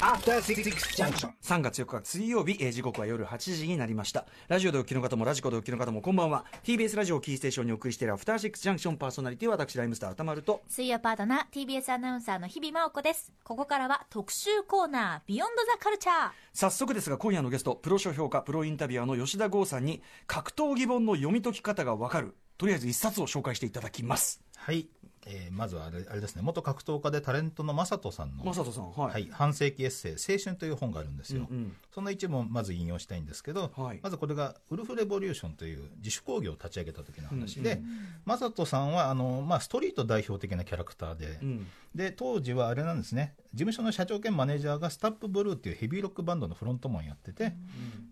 After Six Junction. 3月4日水曜日、えー時刻は夜8時になりました。ラジオでお聞きの方もラジコでお聞きの方もこんばんは。TBS ラジオをキーステーションにお送りしているアフターシックスジャンクションパーソナリティは私ライムスター歌丸と。水曜パートナー TBS アナウンサーの日々真央子です。ここからは特集コーナービヨンドザカルチャー早速ですが今夜のゲストプロ書評家プロインタビュアーの吉田剛さんに格闘技本の読み解き方がわかる。とりあえず一冊を紹介していただきます。はい、えーまずはあれあれですね。元格闘家でタレントの正人さんの正人さんはい、はい、半世紀エッセイ「青春」という本があるんですよ、うんうん。その一部をまず引用したいんですけど、はい。まずこれがウルフ・レボリューションという自主工業を立ち上げた時の話で、正人さんはあの、まあ、ストリート代表的なキャラクターで、ん。で当時はあれなんですね。事務所の社長兼マネージャーがスタップブルーっていうヘビーロックバンドのフロントマンやってて、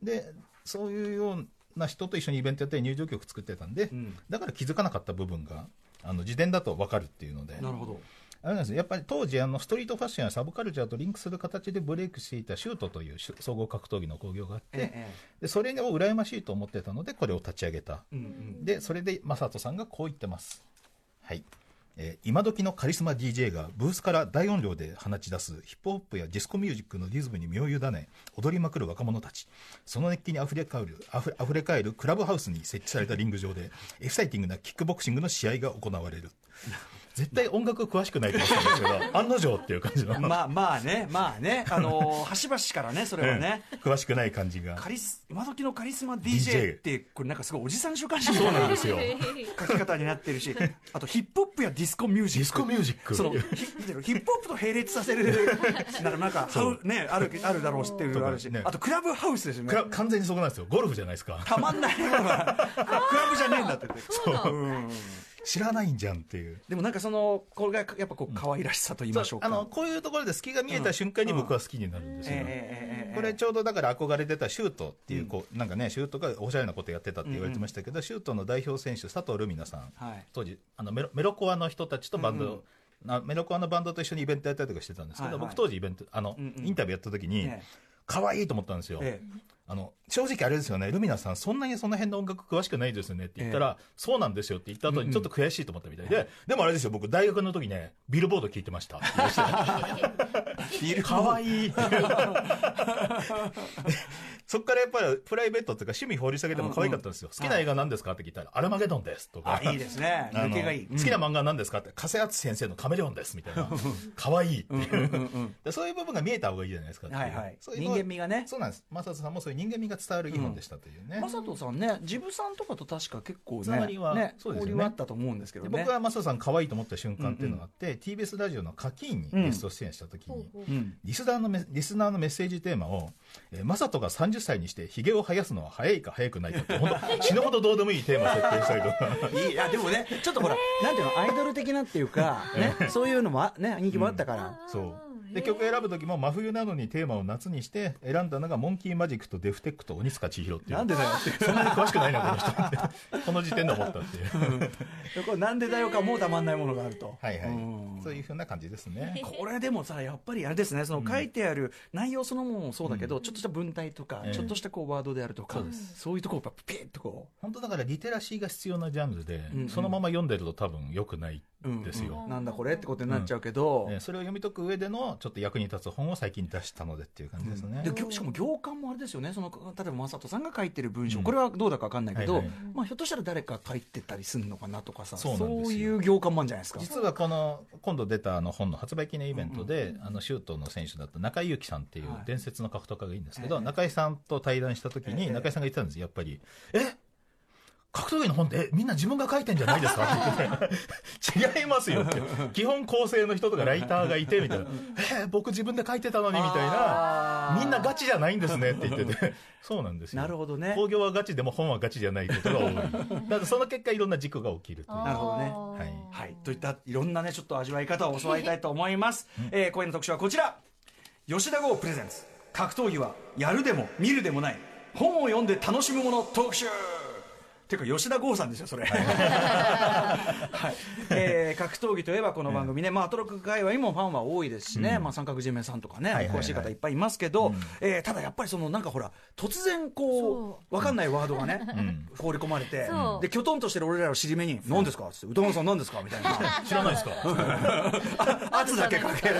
でそういうような人と一緒にイベントやって入場曲作ってたんで、ん。だから気づかなかった部分があの自伝だと分かるっていうので。なるほど。あれなんですよ。やっぱり当時あのストリートファッションやサブカルチャーとリンクする形でブレイクしていたシュートというし総合格闘技の興行があって、ええでそれを羨ましいと思ってたのでこれを立ち上げた、うんうん。でそれで正人さんがこう言ってます。はいえー今時のカリスマ DJ がブースから大音量で放ち出すヒップホップやディスコミュージックのリズムに身を委ね踊りまくる若者たち。その熱気にあふれ返るあふれあふれ返るクラブハウスに設置されたリング上でエキサイティングなキックボクシングの試合が行われる。絶対音楽詳しくないと思ったんですけど案の定っていう感じの、まあまあねまあね。あのー 端々からねそれはね。詳しくない感じが。カリス今時のカリスマ DJ ってこれなんかすごいおじさん週刊誌みたいなそうなんですよ。書き方になってるしあとヒップホップやディスコミュージック。ディスコミュージック。そのヒヒップホップと並列させる。なんかねあるあるだろうしっていうのがあるし、ね。あとクラブハウスですよね。完全にそこなんですよ。ゴルフじゃないですか。たまんないものが。クラブじゃねえんだって言って。そう。うん知らないんじゃんっていう。でもなんかそのこれがやっぱこう可愛らしさと言いましょうか、あのこういうところで隙が見えた瞬間に僕は好きになるんですよ、これちょうどだから憧れてたシュートっていうこう、なんかねシュートがおしゃれなことやってたって言われてましたけど、シュートの代表選手佐藤ルミナさん、はい。当時あのメロメロコアの人たちとバンド、なメロコアのバンドと一緒にイベントやったりとかしてたんですけど、はいはい。僕当時イベントあの、うんうんインタビューやった時に、ええ。可愛いと思ったんですよ、ええ。あの正直あれですよね。ルミナさんそんなにその辺の音楽詳しくないですよねって言ったら、そうなんですよって言った後にちょっと悔しいと思ったみたいで、でもあれですよ僕大学の時ねビルボード聞いてましたって言いましたビルかわいい。そっからやっぱりプライベートっていうか趣味掘り下げても可愛かったんですよ、好きな映画何ですかって聞いたら、アルマゲドンですとか。あいいですね。抜けがいい。好きな漫画は何ですかって。加瀬敦先生のカメレオンですみたいな。可愛いっていう。でそういう部分が見えた方がいいじゃないですかってう。はいはい。そういう人間味がね。そうなんです。正人さんもそういう人間味が伝わるいい本でしたというね、正人さんねジブさんとかと確か結構ねつながりはねそうですよね。交流あったと思うんですけどね。で僕は正人さん可愛いと思った瞬間っていうのがあって、TBS ラジオの課金にゲスト出演した時に、うんリスナーのメリスナーのメッセージテーマを、えー、マサトが30歳にしてヒゲを生やすのは早いか早くないかって本当 死ぬほどどうでもいいテーマ設定したりとかいやでもねちょっとほら、なんていうのアイドル的なっていうかねそういうのもあね人気もあったから、そうで曲選ぶ時も真冬なのにテーマを夏にして選んだのがモンキーマジックとデフテックと鬼塚千尋っていう。なんでだよって。そんなに詳しくないなこの人。ってこの時点で思ったっていう。これなんでだよかもうたまんないものがあると。はいはい。うん。そういうふうな感じですね。これでもさやっぱりあれですねその書いてある内容そのものもそうだけど、ちょっとした文体とか、ええ。ちょっとしたこうワードであるとかそういうところをピッとこ本当だからリテラシーが必要なジャンルで、うんうん。そのまま読んでると多分良くないうんですよ、うなんだこれってことになっちゃうけど、えーそれを読み解く上でのちょっと役に立つ本を最近出したのでっていう感じですね、で行しかも行間もあれですよね。その例えば正人さんが書いてる文章、うん。これはどうだか分かんないけど、はいはい。まあ、ひょっとしたら誰か書いてたりするのかなとかさ。そういう行間もあるんじゃないですか。実はこの今度出たあの本の発売記念イベントで、あのシュートの選手だった中井裕樹さんっていうはい。伝説の格闘家がいいんですけど、ええ中井さんと対談した時に、ええ。中井さんが言ってたんですやっぱり「え格闘技の本ってえみんな自分が書いてんじゃないですか?」って言って「違いますよ」って。基本構成の人とかライターがいてみたいな「え僕自分で書いてたのに」みたいな「みんなガチじゃないんですね」って言ってて。そうなんですよ。なるほどね。興行はガチでも本はガチじゃないことが多い。だからその結果いろんな事故が起きるというなるほどね。はい。はい、といったいろんなねちょっと味わい方を教わりたいと思います、えー、今夜の特集はこちら。吉田剛プレゼンツ。格闘技はやるでも見るでもない。本を読んで楽しむもの特集ていうか吉田剛さんですよそれ。はい。えー格闘技といえばこの番組ね、まあ、アトロック界隈にもファンは多いですしね、うん。まあ、三角締めさんとかね、詳しい方いっぱいいますけど、うん。えーただやっぱりそのなんかほら突然こう分かんないワードがね、ん。放り込まれてできょとんとしてる俺らを尻目に「何ですか?」っつって「歌丸さん何ですか?」みたいな。知らないですか？あ圧だけかける。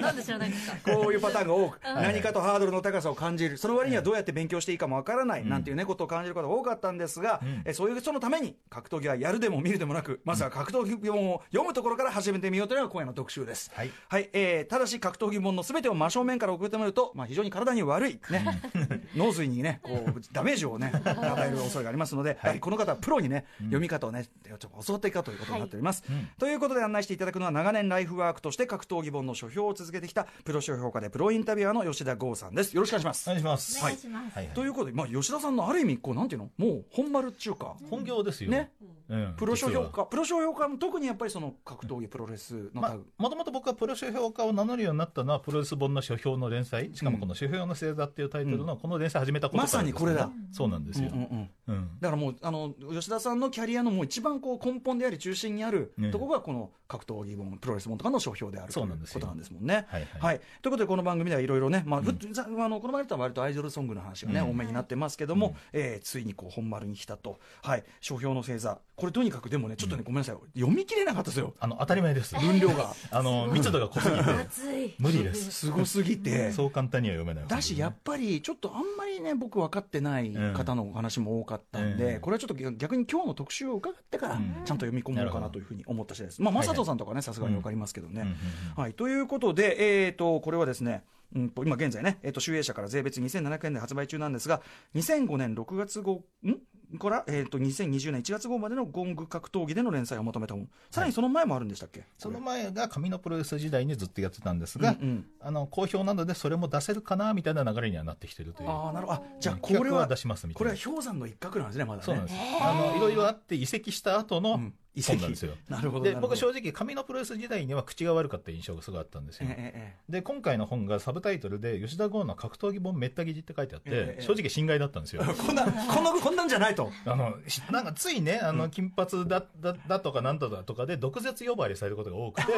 なんで知らないんですか？こういうパターンが多く、何かとハードルの高さを感じる、その割にはどうやって勉強していいかもわからない、なんていうね、ことを感じる方が多かったんですが、ん。えそういう人のために、格闘技はやるでも見るでもなく、まずは格闘技本を読むところから始めてみようというのが今夜の特集です。はい。えーただし格闘技本のすべてを真正面から送ってみると、まあ、非常に体に悪い、ね、脳髄にね、こう、ダメージをね、与える恐れがありますので、やはりこの方はプロにね、読み方をね、ちょっと教わっていくかということになっております。ということで案内していただくのは、長年ライフワークとして格闘技本の書評を続けてきた、プロ書評家でプロインタビュアーの吉田剛さんです。よろしくお願いします。お願いします。はい。はい。ということで、まあ、吉田さんのある意味、こう、なんていうのもう、本丸っちゅうか、本業ですよね、うんプロ書評家、プロ書評家も特にやっぱりその格闘技、プロレスのまあ、もともと僕はプロ書評家を名乗るようになったのはプロレス本の書評の連載しかもこの「書評の星座」っていうタイトルのこの連載始めたことからねまさにこれだそうなんですよ、うんうんうんうんだからもうあの吉田さんのキャリアのもう一番こう根本であり中心にあるところがこの格闘技本プロレス本とかの書評であるというそうなんですことなんですもんね。はいはいということでこの番組ではいろいろね、まあふざあのこの前とは割とアイドルソングの話がね、うん多めになってますけども、えーついにこう本丸に来たと、はい、書評の星座。これとにかくでもねちょっとね、ごめんなさい。読み切れなかったですよ。あの当たり前です。分量が。あの密度が濃すぎて。熱い。無理です。すごすぎて。そう簡単には読めない。だし、やっぱりちょっとあんまりね、僕分かってない方のお話も多かったんで、うん。これはちょっと逆に今日の特集を伺ってから、うん。ちゃんと読み込もうかなというふうに思った次第です。まあ、はい正人さんとかね、さすがに分かりますけどね。はい、ということで、えー、とこれはですね、うん、と今現在ね、えー、と集英社から税別2700円で発売中なんですが、2005年6月号んから、えー、と2020年1月号までのゴング格闘技での連載をまとめた本、さらにその前もあるんでしたっけ、その前が紙のプロレス時代にずっとやってたんですが、うんうん。あの好評なのでそれも出せるかなみたいな流れにはなってきてるというああ、なるほど、あじゃあ、これは出しますみたいな。これは氷山の一角なんですね、まだね。そうなんです、あのいろいろあって移籍した後のうん移籍本なんですよ、なるほど。で僕正直紙のプロレス時代には口が悪かった印象がすごいあったんですよ、えええで今回の本がサブタイトルで吉田剛の格闘技本めった切りって書いてあって、ええ正直心外だったんですよ。え こんな、こんな、こんなんじゃないと。あのしなんかついねあの金髪だだだとかなんとかとかで毒舌呼ばわりされることが多くて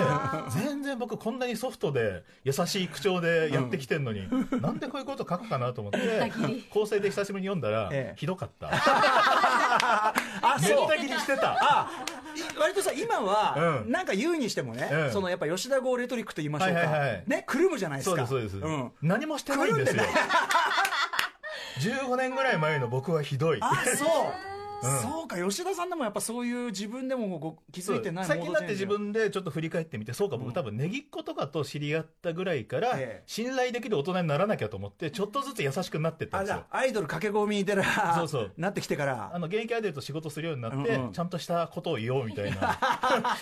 全然僕こんなにソフトで優しい口調でやってきてんのに、なんでこういうこと書くかなと思って 構成で久しぶりに読んだら、ええ。ひどかったあ、めった切りしてたあい割とさ今は、うん。なんか言うにしてもね、うん。そのやっぱ吉田剛レトリックと言いましょうか、はいはいはい。ねくるむじゃないですか。そうですそうです、ん、何もしてないんですよ。15 年ぐらい前の僕はひどい。あそう、うんそうか吉田さんでもやっぱそういう自分でもご気づいてない最近になって自モードチェンジを。分でちょっと振り返ってみてそうか僕多分ネギっ子とかと知り合ったぐらいからええ。信頼できる大人にならなきゃと思ってちょっとずつ優しくなってったんですよ。アイドル駆け込みに出らそうそう。なってきてから。あの現役アイドルと仕事するようになって、うんうん。ちゃんとしたことを言おうみたいな。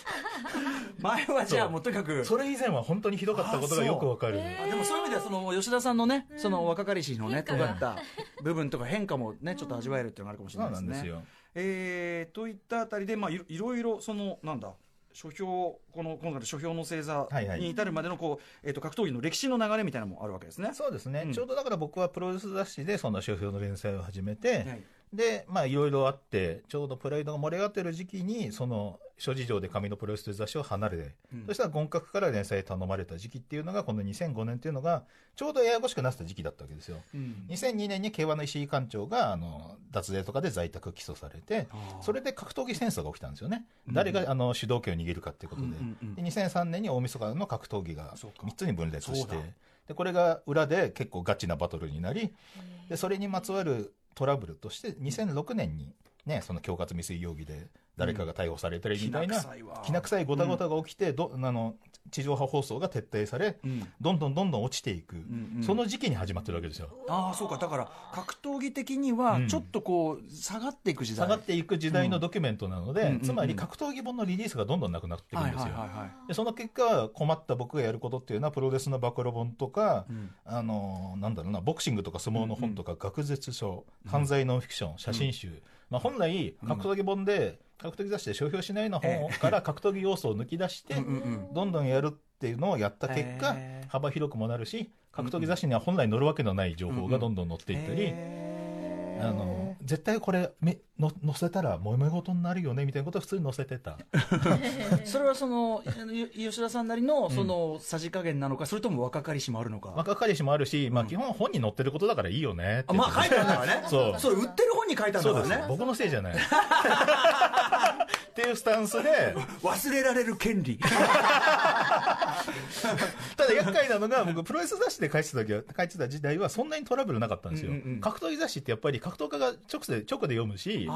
前はじゃあもうとにかく。それ以前は本当にひどかったことがよくわかる、あでもそういう意味ではその吉田さんのね、その若かりしのね尖った部分とか変化もねちょっと味わえるっていうのがあるかもしれそないですね。えーといったあたりで、まあ、いろいろそのなんだ書評この今回の書評の星座に至るまでのこう、えー、と格闘技の歴史の流れみたいなのもあるわけですね。そうですね、うん。ちょうどだから僕はプロレス雑誌でその書評の連載を始めて、はいでまあいろいろあってちょうどプライドが盛り上がってる時期にその諸事情で紙のプロレスという雑誌を離れて、うん。そしたら権格から連載頼まれた時期っていうのがこの2005年っていうのがちょうどややこしくなってた時期だったわけですよ。うん。2002年に競馬の石井館長があの脱税とかで在宅起訴されてそれで格闘技戦争が起きたんですよね、うん。誰があの主導権を握るかっていうことで,、うんうんうん。で2003年に大晦日の格闘技がそうか。3つに分裂してでこれが裏で結構ガチなバトルになりでそれにまつわるトラブルとして2006年に、ね、その恐喝未遂容疑で誰かが逮捕されたりみたいな、きな臭いわ。きな臭いごたごたが起きて、どあの地上波放送が撤退され、うん。どんどんどんどん落ちていく、んうん。その時期に始まってるわけですよ。ああそうか。だから格闘技的にはうん。ちょっとこう下がっていく時代、下がっていく時代のドキュメントなので、うん。うんうん。つまり格闘技本のリリースがどんどんなくなっていくんはいですよ。でその結果困った僕がやることっていうのはプロレスの暴露本とか、うん。あのなんだろうなボクシングとか相撲の本とか、学術書犯罪ノンフィクション写真集、まあ、本来格闘技本で、格闘技雑誌で商標しないような本から格闘技要素を抜き出して、どんどんやるっていうのをやった結果、幅広くもなるし格闘技雑誌には本来載るわけのない情報がどんどん載っていったり、あの絶対これめの乗せたら揉め事になるよねみたいなことを普通に乗せてた。それはその吉田さんなりのそのさじ加減なのか、それとも若かりしもあるのか、若かりしもあるし、まあ、基本本に載ってることだからいいよねってあまあ書いてあるんだからね。そう。それ売ってる本に書いてあるそうですんだからね。僕のせいじゃない。っていうスタンスで。忘れられる権利。ただ厄介なのが僕プロレス雑誌で書いてた時は書いてた時代はそんなにトラブルなかったんですよ、うんうんうん。格闘技雑誌ってやっぱり格闘家が直で直で読むしあ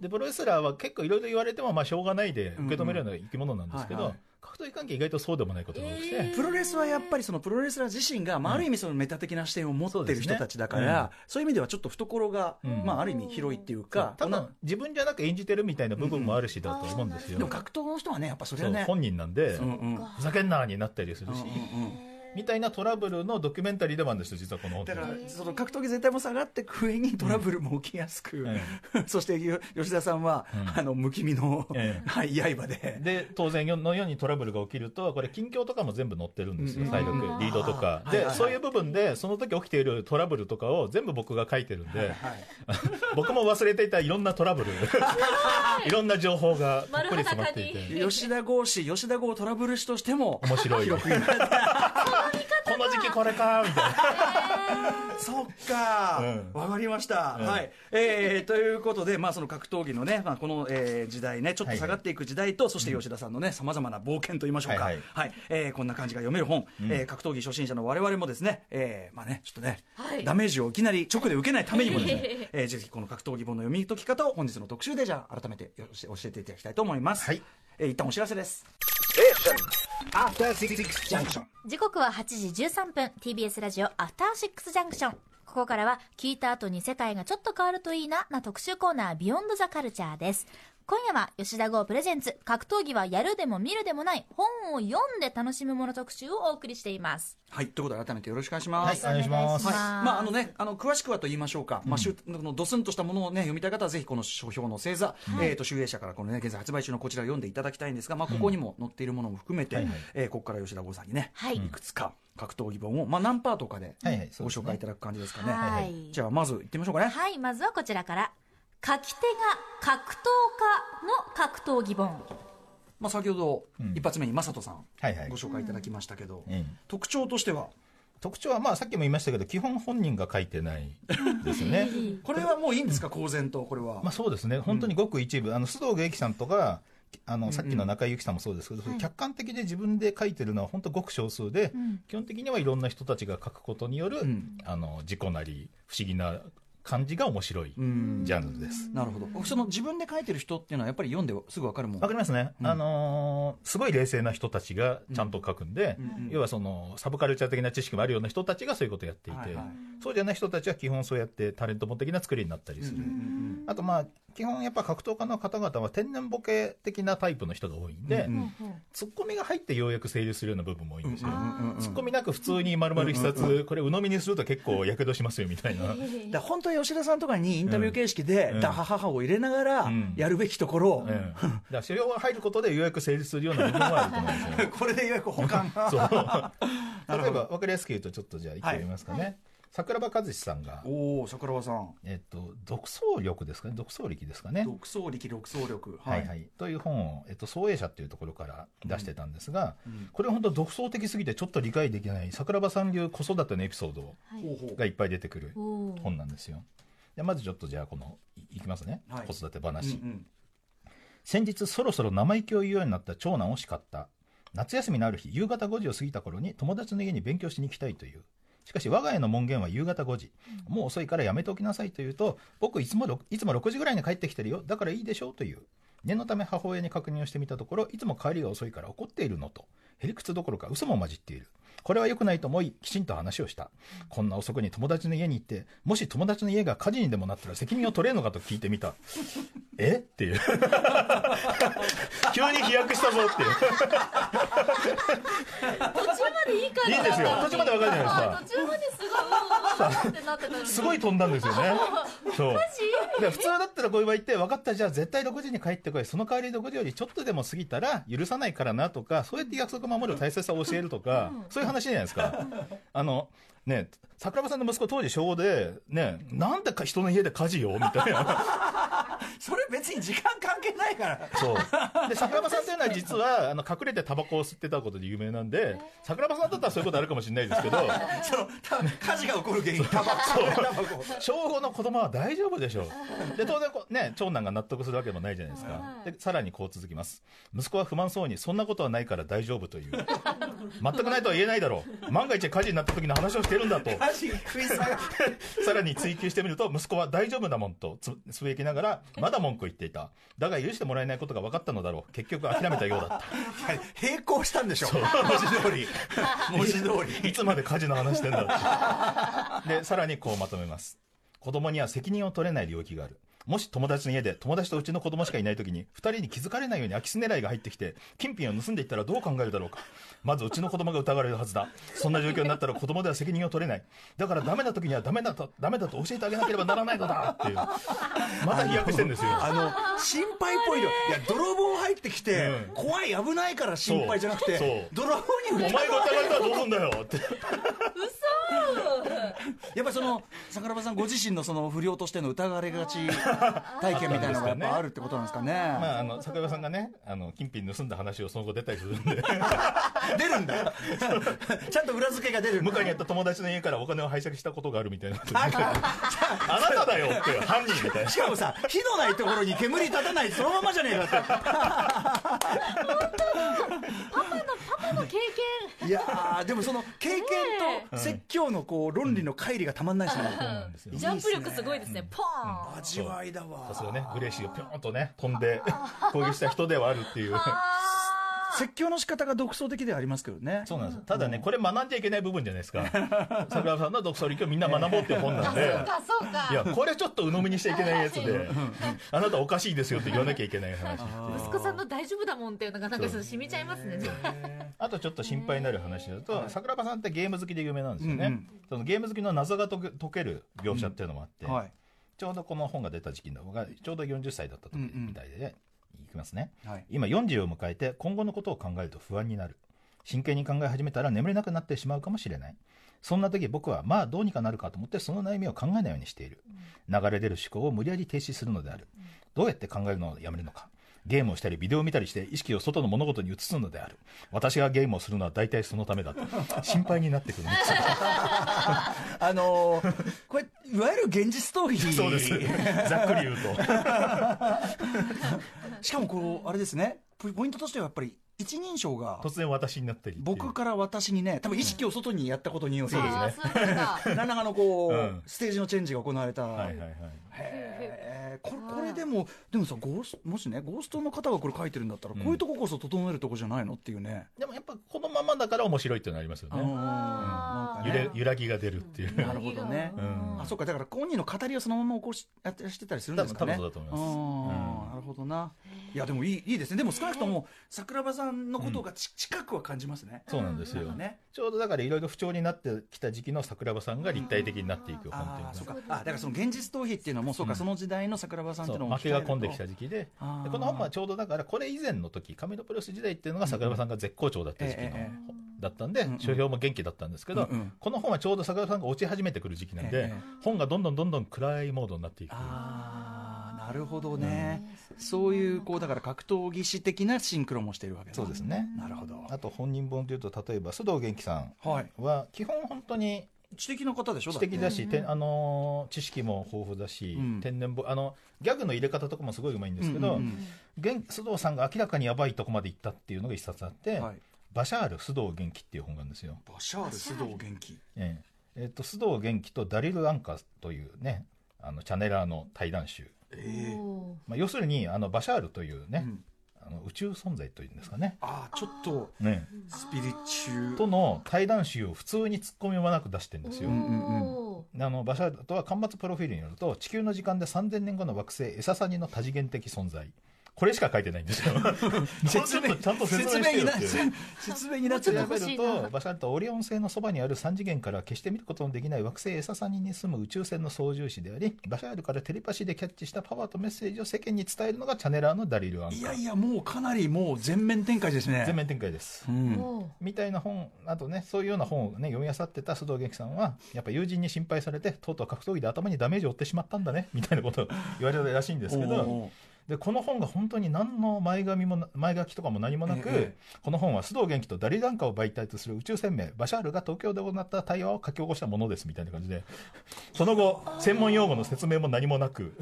でプロレスラーは結構いろいろ言われてもまあしょうがないで受け止めるような生き物なんですけどうんうんはいはい。格闘技関係意外とそうでもないことが多くて、えプロレスはやっぱりそのプロレスラー自身が、まあ、ある意味そのメタ的な視点を持ってる人たちだから、そういう意味ではちょっと懐が、うん。まあ、ある意味広いっていうか、多分自分じゃなく演じてるみたいな部分もあるしだと思うんですよ、でも格闘の人はねやっぱそれはね本人なんで、うんうんふざけんなになったりするし、うんうんうんみたいなトラブルのドキュメンタリーでもあるんですよ実はこの本だからその格闘技全体も下がっていく上にトラブルも起きやすく、え そしてよ吉田さんは、うん。あのむきみの、ええ。はい、刃で。で当然のようにトラブルが起きるとこれ近況とかも全部載ってるんですようん体力うん。リードとか。はいはいはい。でそういう部分でその時起きているトラブルとかを全部僕が書いてるんではい 僕も忘れていたいろんなトラブル。い。ろんな情報がたっぷり詰まってい丸て吉田剛氏、吉田剛トラブル師としても、面白いこの時期これかみたいな そっか、うんわかりました。うんはい。えー、ということで、まあ、その格闘技のね、まあ、この、えー時代ね、ちょっと下がっていく時代と、そして吉田さんのね、さまざまな冒険と言いましょうか。ははいいはいえーこんな感じが読める本、うんえー格闘技初心者の我々もですね、えーまあね、ちょっとね、はいダメージをいきなり直で受けないためにもですね、えーぜひこの格闘技本の読み解き方を本日の特集で、じゃあ、改めてよ教えていただきたいと思います。はい。えー一旦お知らせです。After Six Junction. 時刻は8時13分。TBS ラジオアフターシックスジャンクションここからは聞いた後に世界がちょっと変わるといいなな特集コーナービヨンドザカルチャーです今夜は吉田剛プレゼンツ格闘技はやるでも見るでもない本を読んで楽しむもの特集をお送りしています。はい。ということで、改めてよろしくお願いします。はいお願いします。はい、まああのね、あの詳しくはと言いましょうか、まあしゅこのドスンとしたものをね読みたい方はぜひこの書評の星座、えっ、と集英社からこのね現在発売中のこちらを読んでいただきたいんですが、まあここにも載っているものも含めて、はいはい。えーここから吉田剛さんにね、はい。いくつか格闘技本をまあ何パートかでご紹介いただく感じですかね。はい。じゃあまず行ってみましょうかね。はいまずはこちらから書き手が格闘家の格闘技本。まあ先ほどうん。一発目に正人さんはいはい。ご紹介いただきましたけど、うん。特徴としては？特徴はまあさっきも言いましたけど基本本人が書いてないですよね。これはもういいんですか？公然とこれは。まあそうですね。本当にごく一部。あの須藤元気さんとかあのさっきの中井由紀さんもそうですけど、はい。客観的で自分で書いてるのは本当ごく少数で、うん。基本的にはいろんな人たちが書くことによる、うん。あの事故なり不思議な感じが面白いうん。ジャンルです。なるほど。その自分で書いてる人っていうのはやっぱり読んですぐわかるもん？わかりますね、うん。あのーすごい冷静な人たちがちゃんと書くんで、うん。うん。要はそのサブカルチャー的な知識もあるような人たちがそういうことをやっていて、はいはいそうじゃない人たちは基本そうやってタレント本的な作りになったりする、うんうんうん。あとまあ基本やっぱ格闘家の方々は天然ボケ的なタイプの人が多いんで、うんツッコミが入ってようやく成立するような部分も多いんですよ、うんうんうん。うんツッコミなく普通に丸々一冊、これ鵜呑みにすると結構やけどしますよみたいな、だ本当は吉田さんとかにインタビュー形式で、うん。ダハハハを入れながらうん。やるべきところ。を、え えだからそれが入ることでようやく成立するような部分はあると思うんですよ。これでようやく保管がそう 例えば分かりやすく言うとちょっとじゃあ一個読みますかね、桜庭和志さんが、おお桜庭さん。えっと、独創力ですかね？独創力ですかね？独創力独創力。はい。はい、という本を、えっと、創営者っていうところから出してたんですが、うん。これは本当独創的すぎてちょっと理解できない桜庭さん流子育てのエピソードがいっぱい出てくる本なんですよ。でまずちょっとじゃあこのいいきますね、はい。子育て話、うんうん。先日そろそろ生意気を言うようになった長男を叱った。夏休みのある日夕方5時を過ぎた頃に友達の家に勉強しに行きたいというしかし我が家の門限は夕方5時、もう遅いからやめておきなさいと言うと僕いつもいつも6時ぐらいに帰ってきてるよ。だからいいでしょうという。念のため母親に確認をしてみたところいつも帰りが遅いから怒っているのと。へりくつどころか嘘も混じっている。これは良くないと思いきちんと話をした。こんな遅くに友達の家に行ってもし友達の家が火事にでもなったら責任を取れるのかと聞いてみた。え？っていう。急に飛躍したぞっていう。途中までいい感じいいですよ。途中までわかるじゃないですか。途中まですごいうわーってなってたのに。すごい飛んだんですよね。そう。で普通だったらこういう場合って分かったじゃあ絶対6時に帰ってこいその代わり6時よりちょっとでも過ぎたら許さないからなとかそうやって約束を守る大切さを教えるとか、そういう話じゃないですか あのね桜庭さんの息子当時小5でねなんでか人の家で火事よみたいな それ別に時間関係ないからそう。で、桜庭さんというのは実は、あの、隠れてタバコを吸ってたことで有名なんで、桜庭さんだったらそういうことあるかもしれないですけど、その多分火事が起こる原因タバコ小5の子供は大丈夫でしょう。で、当然こう、ね、長男が納得するわけでもないじゃないですか。で、さらにこう続きます。息子は不満そうに、そんなことはないから大丈夫という。全くないとは言えないだろう。万が一火事になった時の話をしてるんだと。さらに追求してみると、息子は大丈夫なもんとつつぶやきながら、まだ文句を言っていた。だが許してもらえないことが分かったのだろう。結局諦めたようだった。並行したんでしょ文字通り文字通りいつまで火事の話してんだって。で、さらにこうまとめます。子供には責任を取れない領域がある。もし友達の家で友達とうちの子供しかいない時に二人に気づかれないように空き巣狙いが入ってきて金品を盗んでいったらどう考えるだろうか。まずうちの子供が疑われるはずだ。そんな状況になったら子供では責任を取れない。だからダメな時にはダメだとダメだと教えてあげなければならないのだっていう。また飛躍してんですよ。あの心配っぽいのいや泥棒入ってきて、うん。怖い危ないから心配じゃなくてそう。泥棒おに前が疑われたらどうすんだよって。やっぱりその桜庭さんご自身のその不良としての疑われがち 体験みたいなのがやっぱあるってことなんですかね、まあ、あの桜庭さんがねあの金品盗んだ話をその後出たりするんで。出るんだ。ちゃんと裏付けが出る。向かいにあった友達の家からお金を拝借したことがあるみたいな。あなただよっていう犯人みたいな。しかもさ火のないところに煙立たないそのままじゃねえかパパの経っていやーでもその経験と説教のこう論理の乖離がたまんないですね、そうなんですよ。験ジャンプ力すごいですね。ポーン。味わいだわ。さすがねグレーシーをぴょんとね飛んで 攻撃した人ではあるっていう。説教の仕方が独創的ではありますけどね。そうなんですただねこれ学んじゃいけない部分じゃないですか。桜庭さんの独創力をみんな学ぼうっていう本なんで。あそうか。いやこれちょっと鵜呑みにしちゃいけないやつであなたおかしいですよって言わなきゃいけない話。息子さんの大丈夫だもんっていうのがなんかちょっと染みちゃいますね。あとちょっと心配になる話だと、桜庭さんってゲーム好きで有名なんですよね、うんうん。そのゲーム好きの謎が解け解ける描写っていうのもあって、はいちょうどこの本が出た時期の方がちょうど40歳だった時みたいで、いきますね、はい。今40を迎えて今後のことを考えると不安になる。真剣に考え始めたら眠れなくなってしまうかもしれない。そんな時僕はまあどうにかなるかと思ってその悩みを考えないようにしている。流れ出る思考を無理やり停止するのである。どうやって考えるのをやめるのかゲームをしたりビデオを見たりして意識を外の物事に移すのである。私がゲームをするのは大体そのためだと。心配になってくるんですよあのーこれいわゆる現実逃避。そうです。ざっくり言うと。しかもこうあれですね。ポポイントとしてはやっぱり一人称が突然私になったり僕から私にね多分意識を外にやったことにより、そうですね。あーそういうことだ 何らかのこう、うん。ステージのチェンジが行われた、はいはいはいへー。これこれでもでもさゴースもしねゴーストの方がこれ書いてるんだったら、こういうとここそ整えるとこじゃないの？っていうね、でもやっぱこのままだから面白いっていうのありますよね。あー。なんか揺ねれ揺らぎが出るっていう。なるほどね、うん。あそうかだから本人の語りをそのまま起こしやってしてたりするんですかね。多分多分そうだと思います。あーなるほどな。いやでもいいいいですね。でも少なくとも桜庭さんのことがち、近くは感じますね。そうなんですよ、なんかねちょうどだからいろいろ不調になってきた時期の桜庭さんが立体的になっていく本っていうああそうか。のあだからその現実逃避っていうのはもうそうか、その時代の桜庭さんっていうのも負けが込んできた時期で。この本はちょうどだからこれ以前の時カメロプロス時代っていうのが桜庭さんが絶好調だった時期のだったんでん書評も元気だったんですけど、うんうん。この本はちょうど桜庭さんが落ち始めてくる時期なんで、ええ本がどんどんどんどん暗いモードになっていくなるほどね、そういうこうだから格闘技師的なシンクロもしているわけだ。そうですね。なるほど。あと本人本というと例えば須藤元気さん。は基本本当に知的な方でしょ？知的だし、てあのー知識も豊富だし、うん。天然ぼあのギャグの入れ方とかもすごいうまいんですけど、須藤さんが明らかにやばいとこまで行ったっていうのが一冊あって、はい。バシャール須藤元気っていう本があるんですよ。バシャール須藤元気。ええ。えっと須藤元気とダリル・アンカーというねあのチャネラーの対談集、えまあ、要するにあのバシャールというね、うん。あの宇宙存在というんですかね。ああちょっとね。スピリチュとの対談集を普通に突っ込みもなく出してるんですよ。あのバシャールとは端末プロフィールによると地球の時間で3000年後の惑星エササニの多次元的存在これしか書いてないんですよ。説明ちゃんと説明してよっていう。説明になっちゃう。もうちょっと調べるとバシャールとはオリオン星のそばにある3次元から決して見ることのできない惑星エササニに住む宇宙船の操縦士でありバシャールからテレパシーでキャッチしたパワーとメッセージを世間に伝えるのがチャネラーのダリル・アンカー。いやいやもうかなりもう全面展開ですね。全面展開です、うん。みたいな本あとねそういうような本をね読み漁ってた須藤元気さんはやっぱ友人に心配されてとうとう格闘技で頭にダメージを負ってしまったんだねみたいなことを言われたらしいんですけどでこの本が本当に何の前髪も前書きとかも何もなく、ええこの本は須藤元気とダリダンカを媒体とする宇宙船名バシャールが東京で行った対話を書き起こしたものですみたいな感じで その後専門用語の説明も何もなく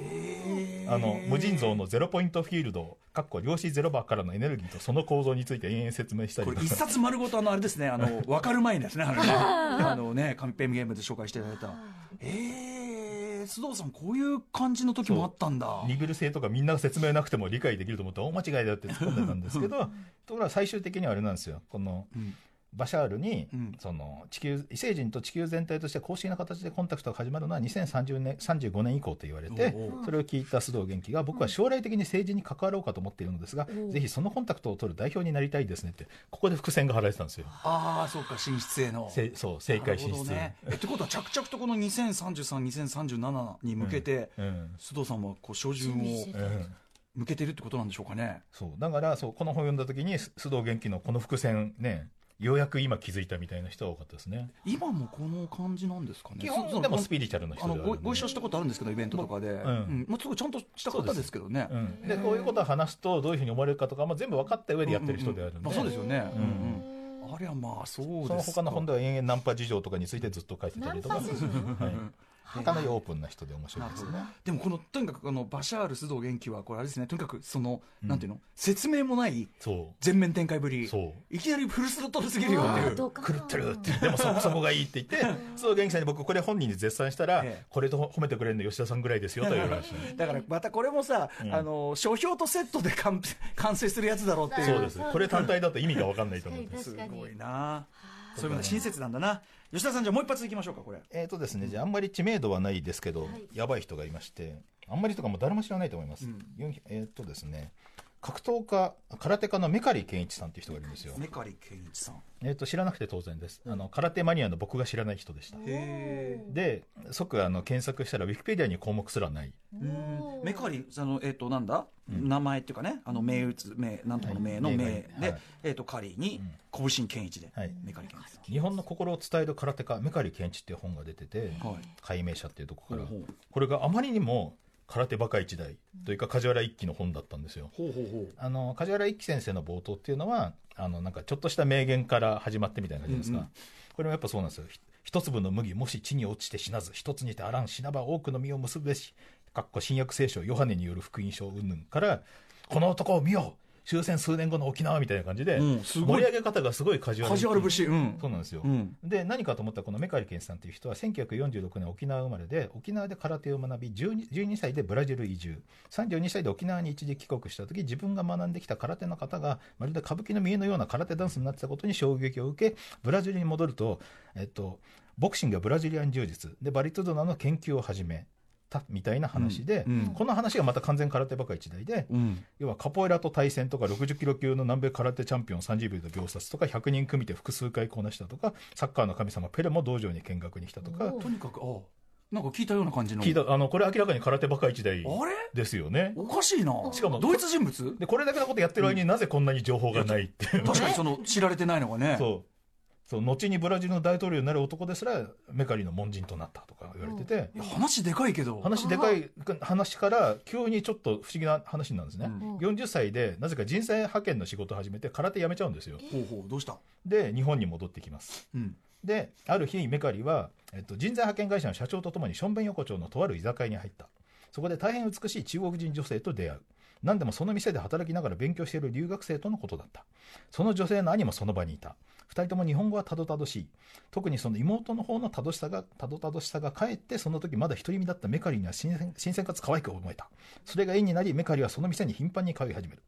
あの無尽蔵のゼロポイントフィールドかっこ量子ゼロバーからのエネルギーとその構造について延々説明したり。これ一とか冊丸ごとあのあれですねあの 分かる前にですねあのねあのねカンペゲームで紹介していただいた。えー、須藤さんこういう感じの時もあったんだ。ニグル性とかみんなが説明なくても理解できると思って大間違いだって突っ込んでたんですけど ところが最終的にはあれなんですよ。このうんバシャールに、うん。その地球異星人と地球全体として公式な形でコンタクトが始まるのは2030年35年以降と言われてそれを聞いた須藤元気が僕は将来的に政治に関わろうかと思っているのですが、ぜひそのコンタクトを取る代表になりたいですねってここで伏線が張られてたんですよ。ああそうか進出への。せそう正解進出、なるほどね。えってことは着々とこの20332037に向けて、うん。須藤さんはこう照準をうん。向けてるってことなんでしょうかね。そう。だからそうこの本を読んだ時に須須藤元気のこの伏線ねようやく今気づいたみたいな人が多かったですね。今もこの感じなんですかね。基そ本でもスピリチュアルな人あので。はあごご一緒したことあるんですけどイベントとかで、うん。まあ、すごいちゃんとした方ですけどね。うん、でこういうことを話すとどういうふうに思われるかとかも全部分かった上でやってる人であるんで、まあ、そうですよね、うん。うんうん。あれはまあそうですその他の本では延々ナンパ事情とかについてずっと書いてたりとか、ナンパ事情？はい、かなりオープンな人で面白いですよね。でもこのとにかくこのバシャール須藤元気はこれあれですね。とにかくその、なんていうの？説明もないそ全面展開ぶり。そう。いきなりフルスロットルすぎるよっていう狂ってるって。でもそこそこがいいって言って 須藤元気さんに僕これ本人に絶賛したら、ええ。これと褒めてくれるの吉田さんぐらいですよと言われましたねだからまたこれもさ、ん。あの書評とセットで完完成するやつだろうっていう。そうですこれ単体だと意味が分かんないと思うんですすごいなそういうの親切なんだな吉田さんじゃあもう一発いきましょうかこれ。えーとですね、じゃああんまり知名度はないですけど、やばい人がいましてあんまりとかもう誰も知らないと思います、えーとですね格闘家空手家のメカリ健一さんっていう人がいるんですよ、メカリ健一さん。えー、と知らなくて当然です。あの空手マニアの僕が知らない人でしたへで即あの検索したらウィキペディアに項目すらない。えメカリあのえっ、となんだ、名前っていうかね。あの名打つ名なんとかの名のはい。名名。がで、はい。えっ、とカリに拳健一で、はい。メカリ健一さ日本の心を伝える空手家メカリ健一っていう本が出てて、はい。解明者っていうとこから。ほうほう。これがあまりにも空手バカ一代というか梶原一騎の本だったんですよ。んほうほうほう。あの梶原一騎先生の冒頭っていうのはあのなんかちょっとした名言から始まってみたいな感じですか、うんうんこれもやっぱそうなんですよ。ひ一粒の麦もし地に落ちて死なず一つにてあらん死なば多くの実を結ぶべしかっこ新約聖書ヨハネによる福音書云々からこの男を見よ終戦数年後の沖縄みたいな感じで、盛り上げ方がすごい梶原カジュアル節。うん。そうなんですよ、うん。で何かと思ったらこのメカリケンさんという人は1946年沖縄生まれで沖縄で空手を学び 12, 12歳でブラジル移住。32歳で沖縄に一時帰国した時自分が学んできた空手の方がまるで歌舞伎の見えのような空手ダンスになってたことに衝撃を受けブラジルに戻ると、えっと、ボクシングやブラジリアン柔術。でバリトゥドナの研究を始めたみたいな話で、うんうん。この話がまた完全空手ばかり一代で、うん。要はカポエラと対戦とか60キロ級の南米空手チャンピオン30秒で秒殺とか100人組みて複数回こなしたとかサッカーの神様ペレも道場に見学に来たとか。おとにかくあなんか聞いたような感じの。聞いたあのこれ明らかに空手ばかり一代ですよね。おかしいな。しかも同一人物？でこれだけのことやってる間になぜこんなに情報がないっていう。確かにその知られてないのがね。そうそう後にブラジルの大統領になる男ですらメカリの門人となったとか言われてて。いや話でかいけど。話でかい話から急にちょっと不思議な話なんですね、うん。40歳でなぜか人材派遣の仕事を始めて空手やめちゃうんですよ。ほうほう。どうした？で日本に戻ってきます。うん。である日メカリは、えっと、人材派遣会社の社長とともにションベン横丁のとある居酒屋に入った。そこで大変美しい中国人女性と出会う。何でもその店で働きながら勉強している留学生とのことだった。その女性の兄もその場にいた二人とも日本語はたどたどしい特にその妹の方のたどしさがたどたどしさがかえってその時まだ独り身だったメカリには新鮮新鮮かつ可愛く思えたそれが縁になりメカリはその店に頻繁に通い始める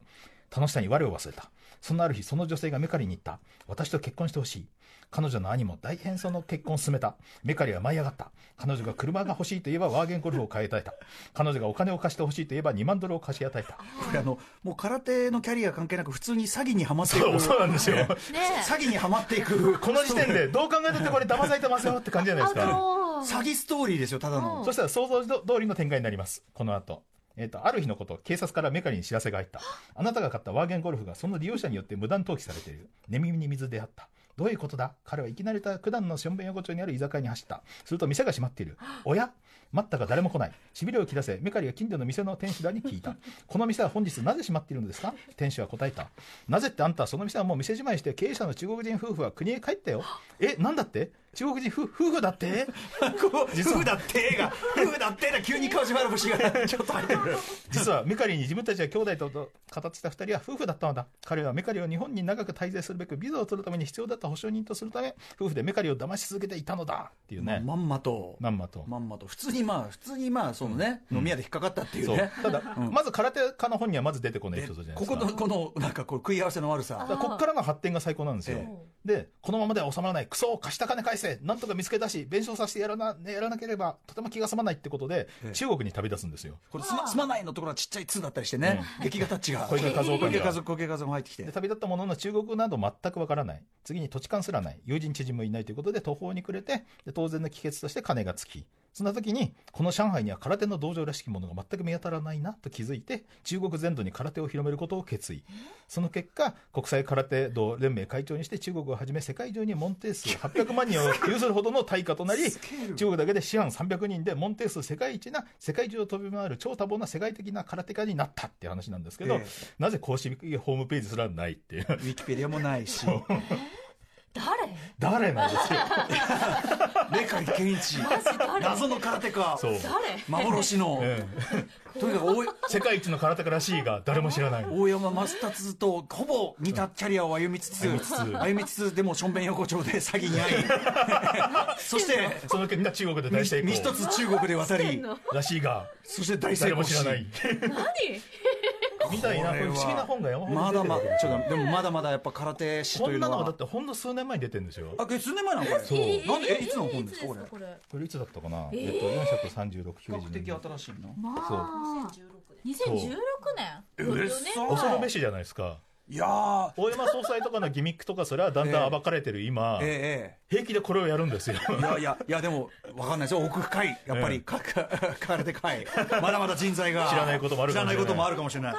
楽しさに我を忘れた。そのある日、その女性がメカリに言った。私と結婚してほしい。彼女の兄も大変その結婚を進めた。メカリは舞い上がった。彼女が車が欲しいと言えばワーゲンゴルフを買い与えた。彼女がお金を貸してほしいと言えば2万ドルを貸し与えた。これあのもう空手のキャリア関係なく普通に詐欺にはまっていくそう、そうなんですよ。ね詐欺にはまっていくこの時点でどう考えたってこれ騙されてますよって感じじゃないですか。詐欺ストーリーですよただの、そしたら想像通りの展開になります。この後。えっ、と、ある日のこと、警察からメカリに知らせが入った。あなたが買ったワーゲンゴルフがその利用者によって無断登記されている。寝耳に水であった。どういうことだ？彼はいきなりた九段のしょんべん横丁にある居酒屋に走った。すると店が閉まっている。おや？待ったが誰も来ない。しびれを切らせ、メカリが近所の店の店主らに聞いた。この店は本日なぜ閉まっているのですか？店主は答えた。なぜってあんた、その店はもう店じまいして経営者の中国人夫婦は国へ帰ったよ。え、なんだって？中国人夫夫婦だって？こう夫婦だってが夫婦だってが急に川島の節が ちょっと入ってくる。実はメカリに自分たちは兄弟とと語ってた二人は夫婦だったのだ。彼はメカリを日本に長く滞在するべくビザを取るために必要だった保証人とするため夫婦でメカリを騙し続けていたのだ。っていうね、まんまと。まんまと、まんまと。普通にまあ普通にまあそのね、飲み屋で引っかかったっていうそう。ねただ、まず空手家の本にはまず出てこないエピソードじゃないこですか。このこのなんかこう食い合わせの悪さ。こっからの発展が最高なんですよ、えでこのままでは収まらない。クソ貸した金返せ。なんとか見つけ出し弁償させてやらなやらなければとても気が済まないってことで、ええ。中国に旅立つんですよ。これすま「すまない」のところはちっちゃい「つ」だったりしてね、劇画タッチが。小池和夫小池が和夫小池和夫が入ってきて。で旅立ったものの中国語など全くわからない。次に土地勘すらない。友人知人もいないということで途方に暮れてで当然の帰結として金がつきそんな時にこの上海には空手の道場らしきものが全く見当たらないなと気づいて中国全土に空手を広めることを決意。その結果国際空手道連盟会長にして中国をはじめ世界中に門弟数800万人を有するほどの大家となり中国だけで師範300人で門弟数世界一な世界中を飛び回る超多忙な世界的な空手家になったっていう話なんですけど、えなぜ公式ホームページすらないっていう。ウィキペディアもないし誰？誰なんですよ。メカリ健一。誰？謎の空手家。そう、誰？幻の、えとにかく世界一の空手家らしいが誰も知らない。大山正達とほぼ似たキャリアを歩みつつ歩みつつ。歩みつつでもしょんべん横丁で詐欺に遭い。そしてその結果中国で大成身一功つ中国で渡り。らしいがそして大成誰も知らないみたいなこれ不思議な本が山ほどまだまだち出てるょっとでもまだまだやっぱ空手師とこいうんのは。なのがだってほんの数年前に出てるんですよ。あえ数年前なのこれそう。なんでえいつの本ですかこれ？これ？これいつだったかな、えっと436ペ比較的新しいの。まそう。あ2016年。う。っそ恐るべしじゃないですか。いやー。大山総裁とかのギミックとかそれはだんだん暴かれてる今、ええ平気でこれをやるんですよ。ええいやいやいやでもわかんないですよ。奥深い。やっぱり、ええ。かか空手界まだまだ人材が。知らないこともある知かもしれない。らないこともあるかもしれない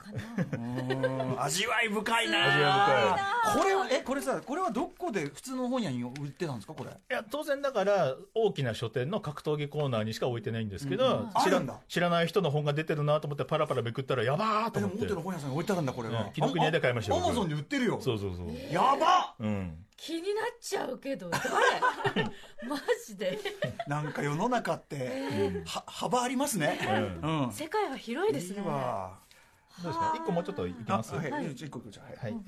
かな。うん。味わい深いな。味わいこれはえこれさこれはどこで普通の本屋に売ってたんですかこれ？いや当然だから大きな書店の格闘技コーナーにしか置いてないんですけど、うん。あ知らるんだ。知らない人の本が出てるなと思ってパラパラめくったらやばーとで思って。も大手の本屋さんに置いてあるんだこれは。うん紀ノ国屋で買いましたアマゾンで売ってるよ。そうそうそう、やばうん。気になっちゃうけど誰？マジで。なんか世の中っては幅ありますね。うん。うん。世界は広いですねいいわどうですか。一個もうちょっといきあます？はい。はい、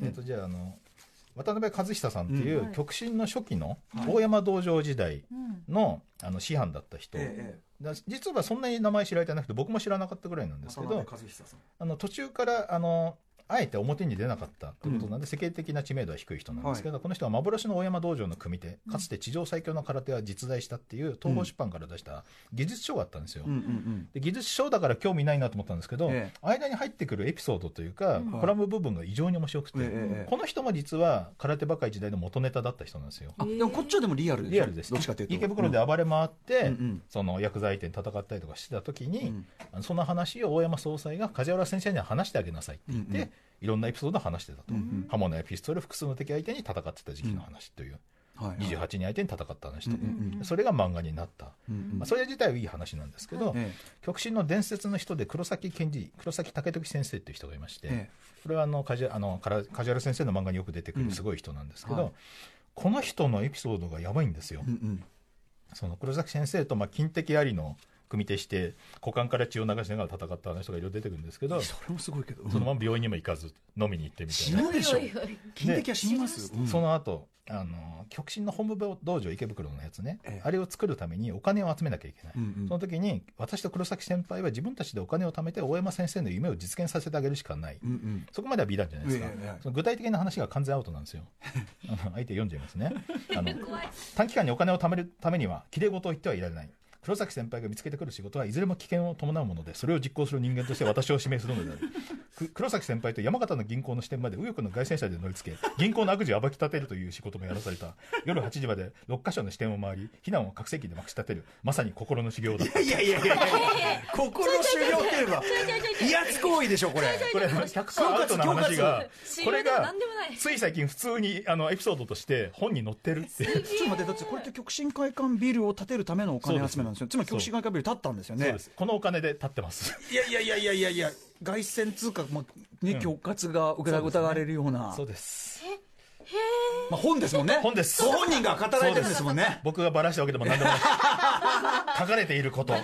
えっ、とじゃああの渡辺和久さんっていう、はい。極真の初期の大山道場時代うん。の,、あの師範だった人、実はそんなに名前知られてなくて僕も知らなかったぐらいなんですけど渡辺和久さん。あの途中からあのあえて表に出なかったということなんで、世間的な知名度は低い人なんですけど、この人は幻の大山道場の組手。かつて地上最強の空手は実在したっていう東宝出版から出した技術書があったんですよ、で技術書だから興味ないなと思ったんですけど、ええ。間に入ってくるエピソードというか、コラム部分が異常に面白くて、この人も実は空手ばかり時代の元ネタだった人なんですよ。あでもこっちはでもリアルリアルです。どっちかというと。池袋で暴れ回って、その薬剤店戦ったりとかしてた時に、その話を大山総裁が梶原先生には話してあげなさいって言って、いろんなエピソードを話してたと、ん刃物やピストル複数の敵相手に戦ってた時期の話という、はいはい。28人相手に戦った話とか、う。んうんそれが漫画になった、うんうん。まあ、それ自体はいい話なんですけど、え極真の伝説の人で黒崎健二黒崎武時先生っていう人がいまして、えこれはあの梶あのから梶原先生の漫画によく出てくうん。るすごい人なんですけど、はい。この人のエピソードがやばいんですよ。うんうん。その黒崎先生とまあ金敵ありの組手して股間から血を流しながら戦ったあの人がいろいろ出てくるんですけどそれもすごいけど。そのまま病院にも行かず飲みに行ってみたいな。死ぬでしょ。金敵は死にます。うん。その後あの極真の本部道場池袋のやつね、ええ。あれを作るためにお金を集めなきゃいけない、うんうん。その時に私と黒崎先輩は自分たちでお金を貯めて大山先生の夢を実現させてあげるしかない、うんうん。そこまでは美談じゃないですか、えその具体的な話が完全アウトなんですよ。あ の相手読んじゃいますね。あの短期間にお金を貯めるためにはきれい事を言ってはいられない黒崎先輩が見つけてくる仕事はいずれも危険を伴うものでそれを実行する人間として私を指名するのである く黒崎先輩と山形の銀行の支店まで右翼の凱旋車で乗り付け銀行の悪事を暴き立てるという仕事もやらされた。夜8時まで6カ所の支店を回り避難を拡声器でまくし立てる。まさに心の修行だいやいやいやいや 心の修行って言えば威圧行為でしょこれこれ100%アウトな話がこれがつい最近普通にあのエピソードとして本に載ってるっていうちょっと待ってだってこれって極真会館ビルを建てるためのお金集めなんですよ。つまり極真会館ビル建ったんですよね。そうです。このお金で立ってます。いやいやいやいやいやいや凱旋通貨、まあね恐喝が疑われるような。そうですまあ、本ですもんね。本です。ご本人が語られてるんですもんね。僕がバラしたわけでも何でもない。書かれていること。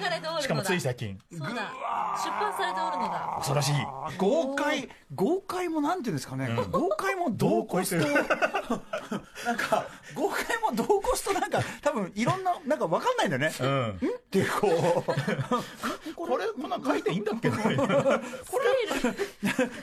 しかもつい最近。そうだ。出版されておるのだ。恐ろしい。あ豪快豪快もなんていうんですかね、豪快も同コスト同 なんか豪快も同コストなんか多分いろんななんか分かんないんだよね、うん。っていうこう。これこんなん書いていいんだっけ？な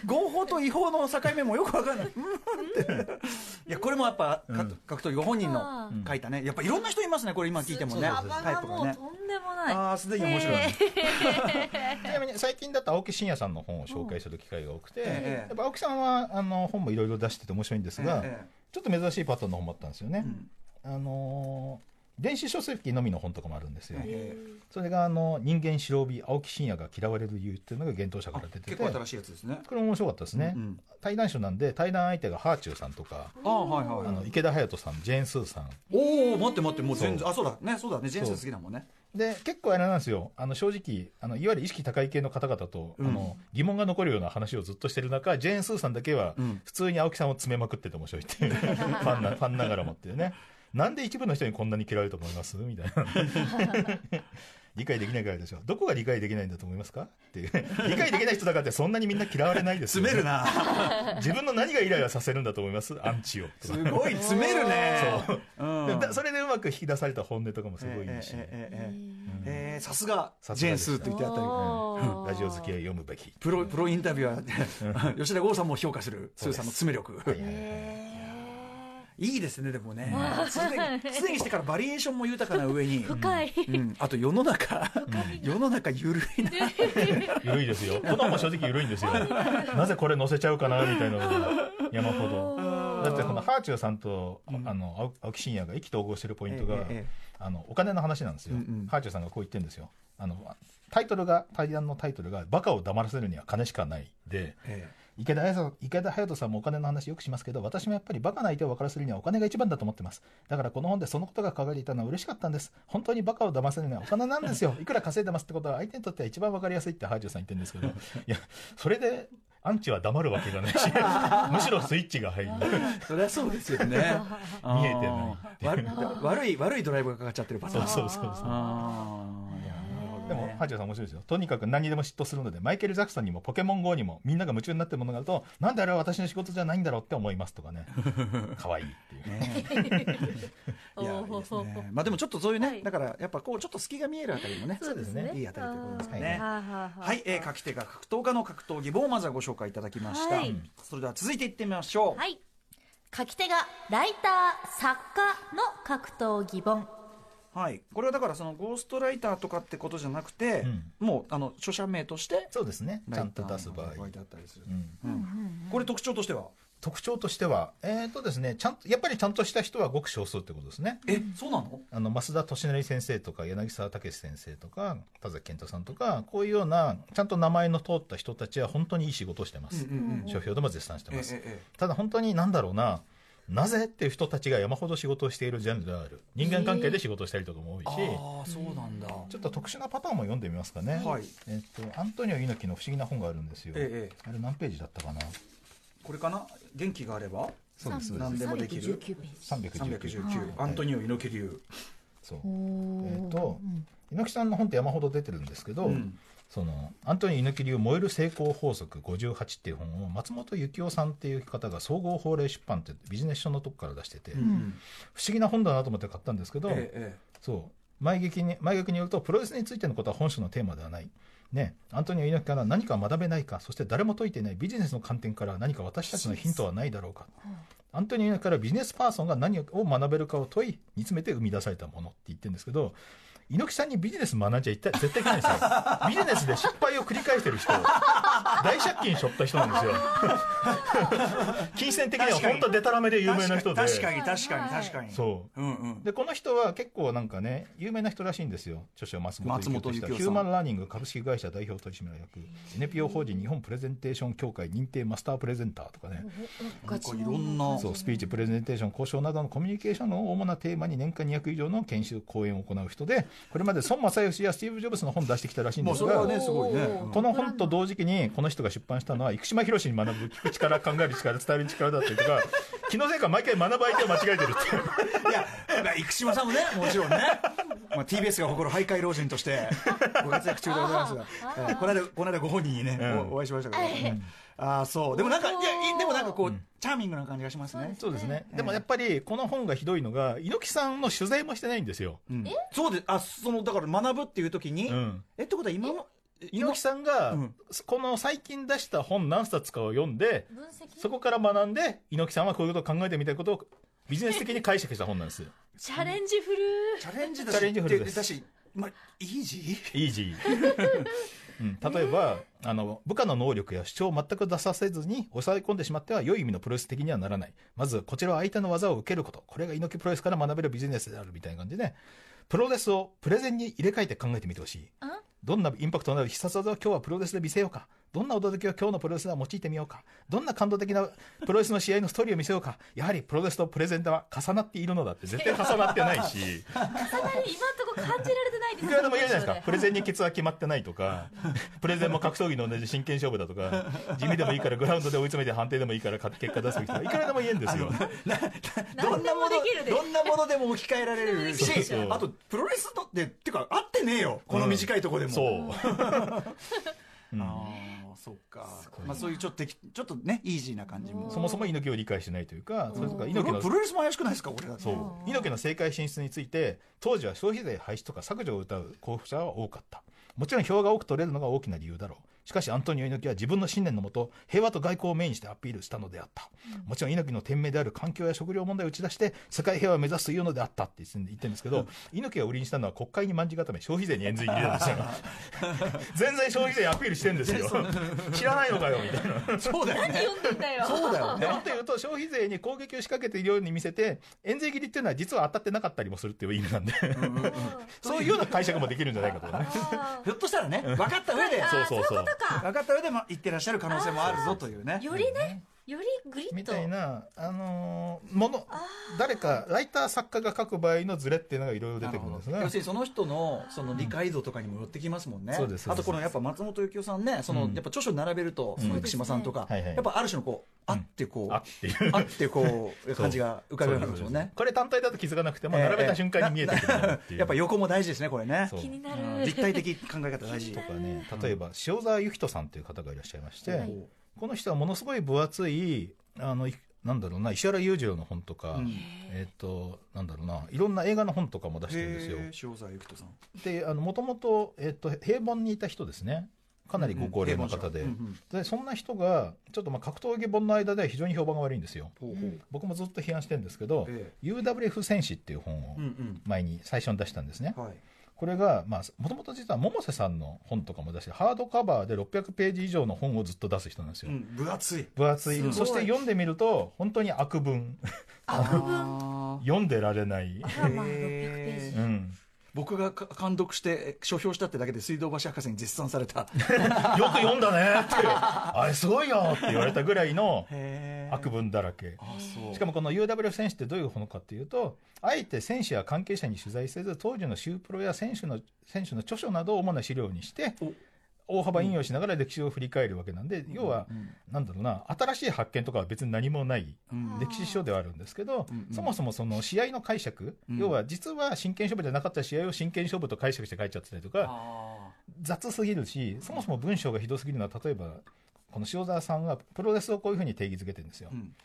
合法と違法の境目もよく分かんない。うん？っていやこれもやっぱ、か格闘技ご本人の書いたね。やっぱいろんな人いますねこれ今聞いてもね。タイプがね。とんでもない。ああすでに面白い、へ ちなみに最近だと青木真也さんの本を紹介する機会が多くて、ええ。やっぱ青木さんはあの本もいろいろ出してて面白いんですが、ええ。ちょっと珍しいパターンの本もあったんですよね、ん。あのー電子書籍のみの本とかもあるんですよ、えそれがあの人間白帯青木真也が嫌われる理由っていうのが幻冬者から出てて結構新しいやつですね。これも面白かったですね、うんうん。対談集なんで対談相手がハーチューさんとか、ああはいはいあの池田隼人さんジェーン・スーさん。おお待って待ってもう全然あそうだ。ねそうだね。ジェーンスー好きだもんね。で結構あれなんですよ。あの正直あのいわゆる意識高い系の方々と、あの疑問が残るような話をずっとしてる中ジェーン・スーさんだけはん。普通に青木さんを詰めまくってて面白いっていう。ファンなファンながらもっていうねなんで一部の人にこんなに嫌われると思います？みたいな。理解できないからでしょどこが理解できないんだと思いますか？って。いう理解できない人だからってそんなにみんな嫌われないですよ、詰めるな。自分の何がイライラさせるんだと思います？アンチをすごい詰めるね。そう。うん。それでうまく引き出された本音とかもすごいいいし、えええええええーさすがジェーンスーって言ってあったり。おー。ラジオ好きは読むべき。プロプロインタビュアー。吉田剛さんも評価するスーさんの詰め力。いいですねでもね。すでにすでにしてからバリエーションも豊かな上に。深い。うん。あと世の中世の中ゆるいな。緩いですよ。この本も正直緩いんですよ。なぜこれ載せちゃうかなみたいなのが山ほど。だってこのハーチューさんと、あの青青木真也が意気投合してるポイントが、ええええ。あのお金の話なんですよ、ハーチューさんがこう言ってるんですよ。あのタイトルが対談のタイトルが「バカを黙らせるには金しかない」でえ池田隼人池田隼人さんもお金の話よくしますけど私もやっぱりバカな相手を分からせるにはお金が一番だと思ってます。だからこの本でそのことが書かれていたのは嬉しかったんです。本当にバカを騙せるにはお金なんですよ。いくら稼いでますってことは相手にとっては一番分かりやすいってハーチューさん言ってるんですけど。いやそれでアンチは黙るわけがないし むしろスイッチが入る。えそりゃそうですよね。見えてない悪悪い悪いドライブがかかっちゃってるパターン。そうそうそうそうでも、ね。ハーチさん面白いですよ。とにかく何にでも嫉妬するので、マイケル・ジャクソンにもポケモン GO にもみんなが夢中になってるものがあると、なんであれは私の仕事じゃないんだろうって思いますとかね。可愛いっていう。ね。いやいいですね。まあでもちょっとそういうね、はい。だからやっぱこうちょっと隙が見えるあたりもねそうですね。いいあたりということですかね。はい、えー、書き手が格闘家の格闘技本をまずはご紹介いただきました、はい。それでは続いていってみましょう。はい。書き手がライター作家の格闘技本はい、これはだからそのゴーストライターとかってことじゃなくて、うんもうあの著者名としてそうですね。ちゃんと出す場合。これ特徴としては？特徴としては、えっ、とですね、ちゃんと、やっぱりちゃんとした人はごく少数ってことですね。えそうなの？あの、増田敏成先生とか、柳沢武先生とか、田崎健太さんとか、こういうような、ちゃんと名前の通った人たちは本当にいい仕事をしてます。書評でも絶賛してます。ただ本当になんだろうな、なぜっていう人たちが山ほど仕事をしているジャンルである。人間関係で仕事をしたりとかも多いし、ああそうなんだ、ちょっと特殊なパターンも読んでみますかね。はい。えっと、アントニオ猪木の不思議な本があるんですよ。ええあれ何ページだったかな？これかな？元気があれば？そうです。何でもできる。319ページ。319。319アントニオ猪木流。そう。えっ、と、猪木さんの本って山ほど出てるんですけど、うんそのアントニー猪木流燃える成功法則58っていう本を松本幸夫さんっていう方が総合法令出版ってビジネス書のとこから出してて、うん不思議な本だなと思って買ったんですけど、えええそう。前劇に前劇によるとプロレスについてのことは本書のテーマではない。ね、アントニオ猪木から何か学べないかそして誰も解いていないビジネスの観点から何か私たちのヒントはないだろうか。アントニオ猪木からビジネスパーソンが何を学べるかを問い煮詰めて生み出されたものって言ってるんですけど猪木さんにビジネス学んじゃいった絶対いけないんですよ。ビジネスで失敗を繰り返してる人。大借金しょった人なんですよ。金銭的には本当デタラメで有名な人で。確かに確かに確かに。そう。うんうん。でこの人は結構なんかね有名な人らしいんですよ。著書松本松本幸夫と幸夫さん。ヒューマンラーニング株式会社代表取締役。NPO 法人日本プレゼンテーション協会認定マスタープレゼンターとかね。なんかいろんなそうスピーチプレゼンテーション交渉などのコミュニケーションの主なテーマに年間200以上の研修講演を行う人でこれまで孫正義やスティーブ・ジョブズの本出してきたらしいんですがもうそれはねすごいね。この本と同時期にこの人が出版したのは生島博士に学ぶ聞く力考える力伝える力だったりとか気のせいか毎回学ぶ相手を間違えてるっていう。いや、まあ生島さんもね、もちろんね、まあ、TBS が誇る徘徊老人としてご活躍中でございますが、えーこの間、この間ご本人にね、うん。おお会いしましたけど、ああ、そう、でもなんか、いや、いでもなんかこう、チャーミングな感じがしますね。そうですね。でもやっぱり、この本がひどいのが、猪木さんの取材もしてないんですよ。うんそうで、あ、その、だから学ぶっていう時に、うん。え、ってことは今も、猪木さんが、うん。この最近出した本何冊かを読んで、分析？そこから学んで、猪木さんはこういうことを考えてみたいことを、ビジネス的に解釈した本なんです。チャレンジフルチャレンジだチャレンジフルです。だし、まあ、イージー？イージー。うん、例えば、あの部下の能力や主張を全く出させずに抑え込んでしまっては良い意味のプロレス的にはならない。まずこちらは相手の技を受けること。これが猪木プロレスから学べるビジネスであるみたいな感じでプロレスをプレゼンに入れ替えて考えてみてほしい。あ？どんなインパクトのある必殺技を今日はプロレスで見せようかどんな驚きを今日のプロレスでは用いてみようか。どんな感動的なプロレスの試合のストーリーを見せようか。やはりプロレスとプレゼンは重なっているのだって絶対重なってないし。重なり今んとこ感じられてないですいくらでも言えるじゃないですか？プレゼンにケケツは決まってないとか、プレゼンも格闘技の同じ真剣勝負だとか、地味でもいいからグラウンドで追い詰めて判定でもいいから結果出すべきとか、いくらでも言えるんですよ。どんなもの何でもできるで。どんなものでも置き換えられるしあとプロレスのってってか合ってねえよ。この短いとこでも、そう。うん。ああそっか。まあそういうちょっとちょっとねイージーな感じも。そもそも猪木を理解しないというか、それとかプ猪木のロプロレスも怪しくないですか俺だってそう猪木の政界進出について当時は消費税廃止とか削除を謳う候補者は多かった。もちろん票が多く取れるのが大きな理由だろうしかしアントニオ猪木は自分の信念のもと平和と外交をメインにしてアピールしたのであった、もちろん猪木の天命である環境や食料問題を打ち出して世界平和を目指すというのであったって言ってるんですけど、猪木が売りにしたのは国会にまんじ固め消費税に円髄切りなんですよ。全然消費税にアピールしてるんですよ。知らないのかよみたいな。そうだよね。読んでんだよそうだよね。もっと言うと消費税に攻撃を仕掛けているように見せて円税切りっていうのは実は当たってなかったりもするっていう意味なんで。そういうような解釈もできるんじゃないかとね。あひょっとしたらね分かった上で。ーそうそうそうか。分かった上でも言ってらっしゃる可能性もあるぞというね。よりねよりグリッと。みたいな、あのーもの誰かライター作家が書く場合のズレっていうのがいろいろ出てくるんですね。要するにその人のその理解度とかにもよってきますもんね、そうですそうです。あとこのやっぱ松本幸夫さんねその、うん。やっぱ著書並べると、その福島さんとか、はいはい。やっぱある種のこうあってこう、あって。いうあってこう感じが浮かべるわけですもんね。これ単体だと気づかなくても並べた瞬間に見えてくるなっていう、やっぱ横も大事ですねこれね。気になうんる。立体的考え方大事。とかね。例えば塩沢幸人さんという方がいらっしゃいまして、はいこの人はものすごい分厚いあのいなんだろうな石原裕次郎の本とか、うん。えっ、となんだろうないろんな映画の本とかも出してるんですよ。塩沢幸人さん。でもともと平凡にいた人ですね。かなりご高齢の方で,、うんうんでそんな人がちょっとまあ格闘技本の間では非常に評判が悪いんですよ。ほうほう。僕もずっと批判してるんですけど、え UWF 戦士っていう本をうんうん。前に最初に出したんですね、はいこれがもともと実は百瀬さんの本とかも出してハードカバーで600ページ以上の本をずっと出す人なんですよ、うん、分厚い。分厚い。そして読んでみると本当に悪文。悪文 読んでられない、あらまあ600ページ。うん、僕がか監督して書評したってだけで水道橋博士に絶賛された。よく読んだね。っ てあれすごいよって言われたぐらいのへ悪文だらけ。しかもこの UW 選手ってどういうものかっていうとあえて選手や関係者に取材せず当時のシュープロや選手の選手の著書などを主な資料にして大幅引用しながら歴史を振り返るわけなんで、要は、なんだろうな、新しい発見とかは別に何もないうん。歴史書ではあるんですけど、うんうん。そもそもその試合の解釈、うん。要は実は真剣勝負じゃなかった試合を真剣勝負と解釈して書いちゃってたりとか、あ雑すぎるし、そもそも文章がひどすぎるのは、例えば、この塩沢さんはプロレスをこういうふうに定義づけてるんですよ。ーうん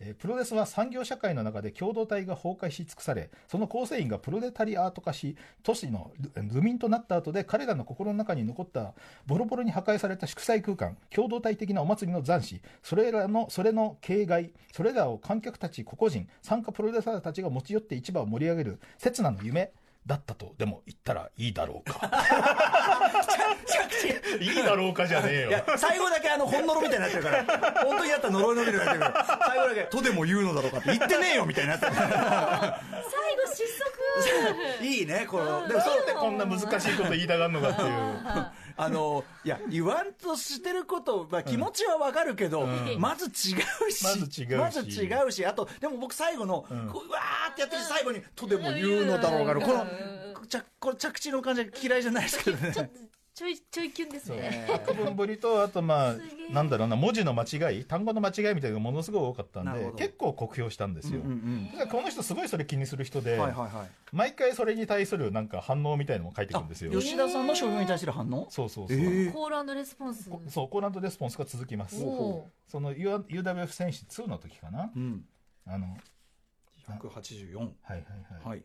えプロレスは産業社会の中で共同体が崩壊し尽くされ、その構成員がプロレタリアート化し、都市のル民となった後で彼らの心の中に残ったボロボロに破壊された祝祭空間、共同体的なお祭りの残滓、それらの、それの形骸、それらを観客たち個々人、参加プロレスラーたちが持ち寄って市場を盛り上げる、刹那の夢、だったとでも言ったらいいだろうか。いいだろうかじゃねえいや最後だけあの本呪みたいになってるから。本当にやったら呪いのみたいになってるから。最後だけ「とでも言うのだろうか」って言ってねえよみたいになってる いいねこのでもなそうんでこんな難しいこと言いたがるのかっていう。あのいや言わんとしてること、まあ、気持ちはわかるけど、まず違うしまず違うし。まず違うしあとでも僕最後の、ん。こううわーってやって最後に「とでも言うのだろうが」この着この着地の感じが嫌いじゃないですけどね ちょいちょいキュンですね作文ぶりと、あとまあなんだろうな、文字の間違い、単語の間違いみたいなのがものすごい多かったんで結構酷評したんですよ。うんうんこの人すごいそれ気にする人で、はいはいはい毎回それに対するなんか反応みたいなのも書いてくるんですよ。吉田さんの商標に対する反応？そうそうそう。えーコールレスポンスそう、コーランドレスポンスが続きます。おその U- UWF 戦士2の時かな？うんあの、184はいはいはい。はい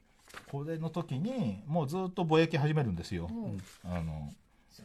これの時に、もうずっとぼやき始めるんですよ。うんあの、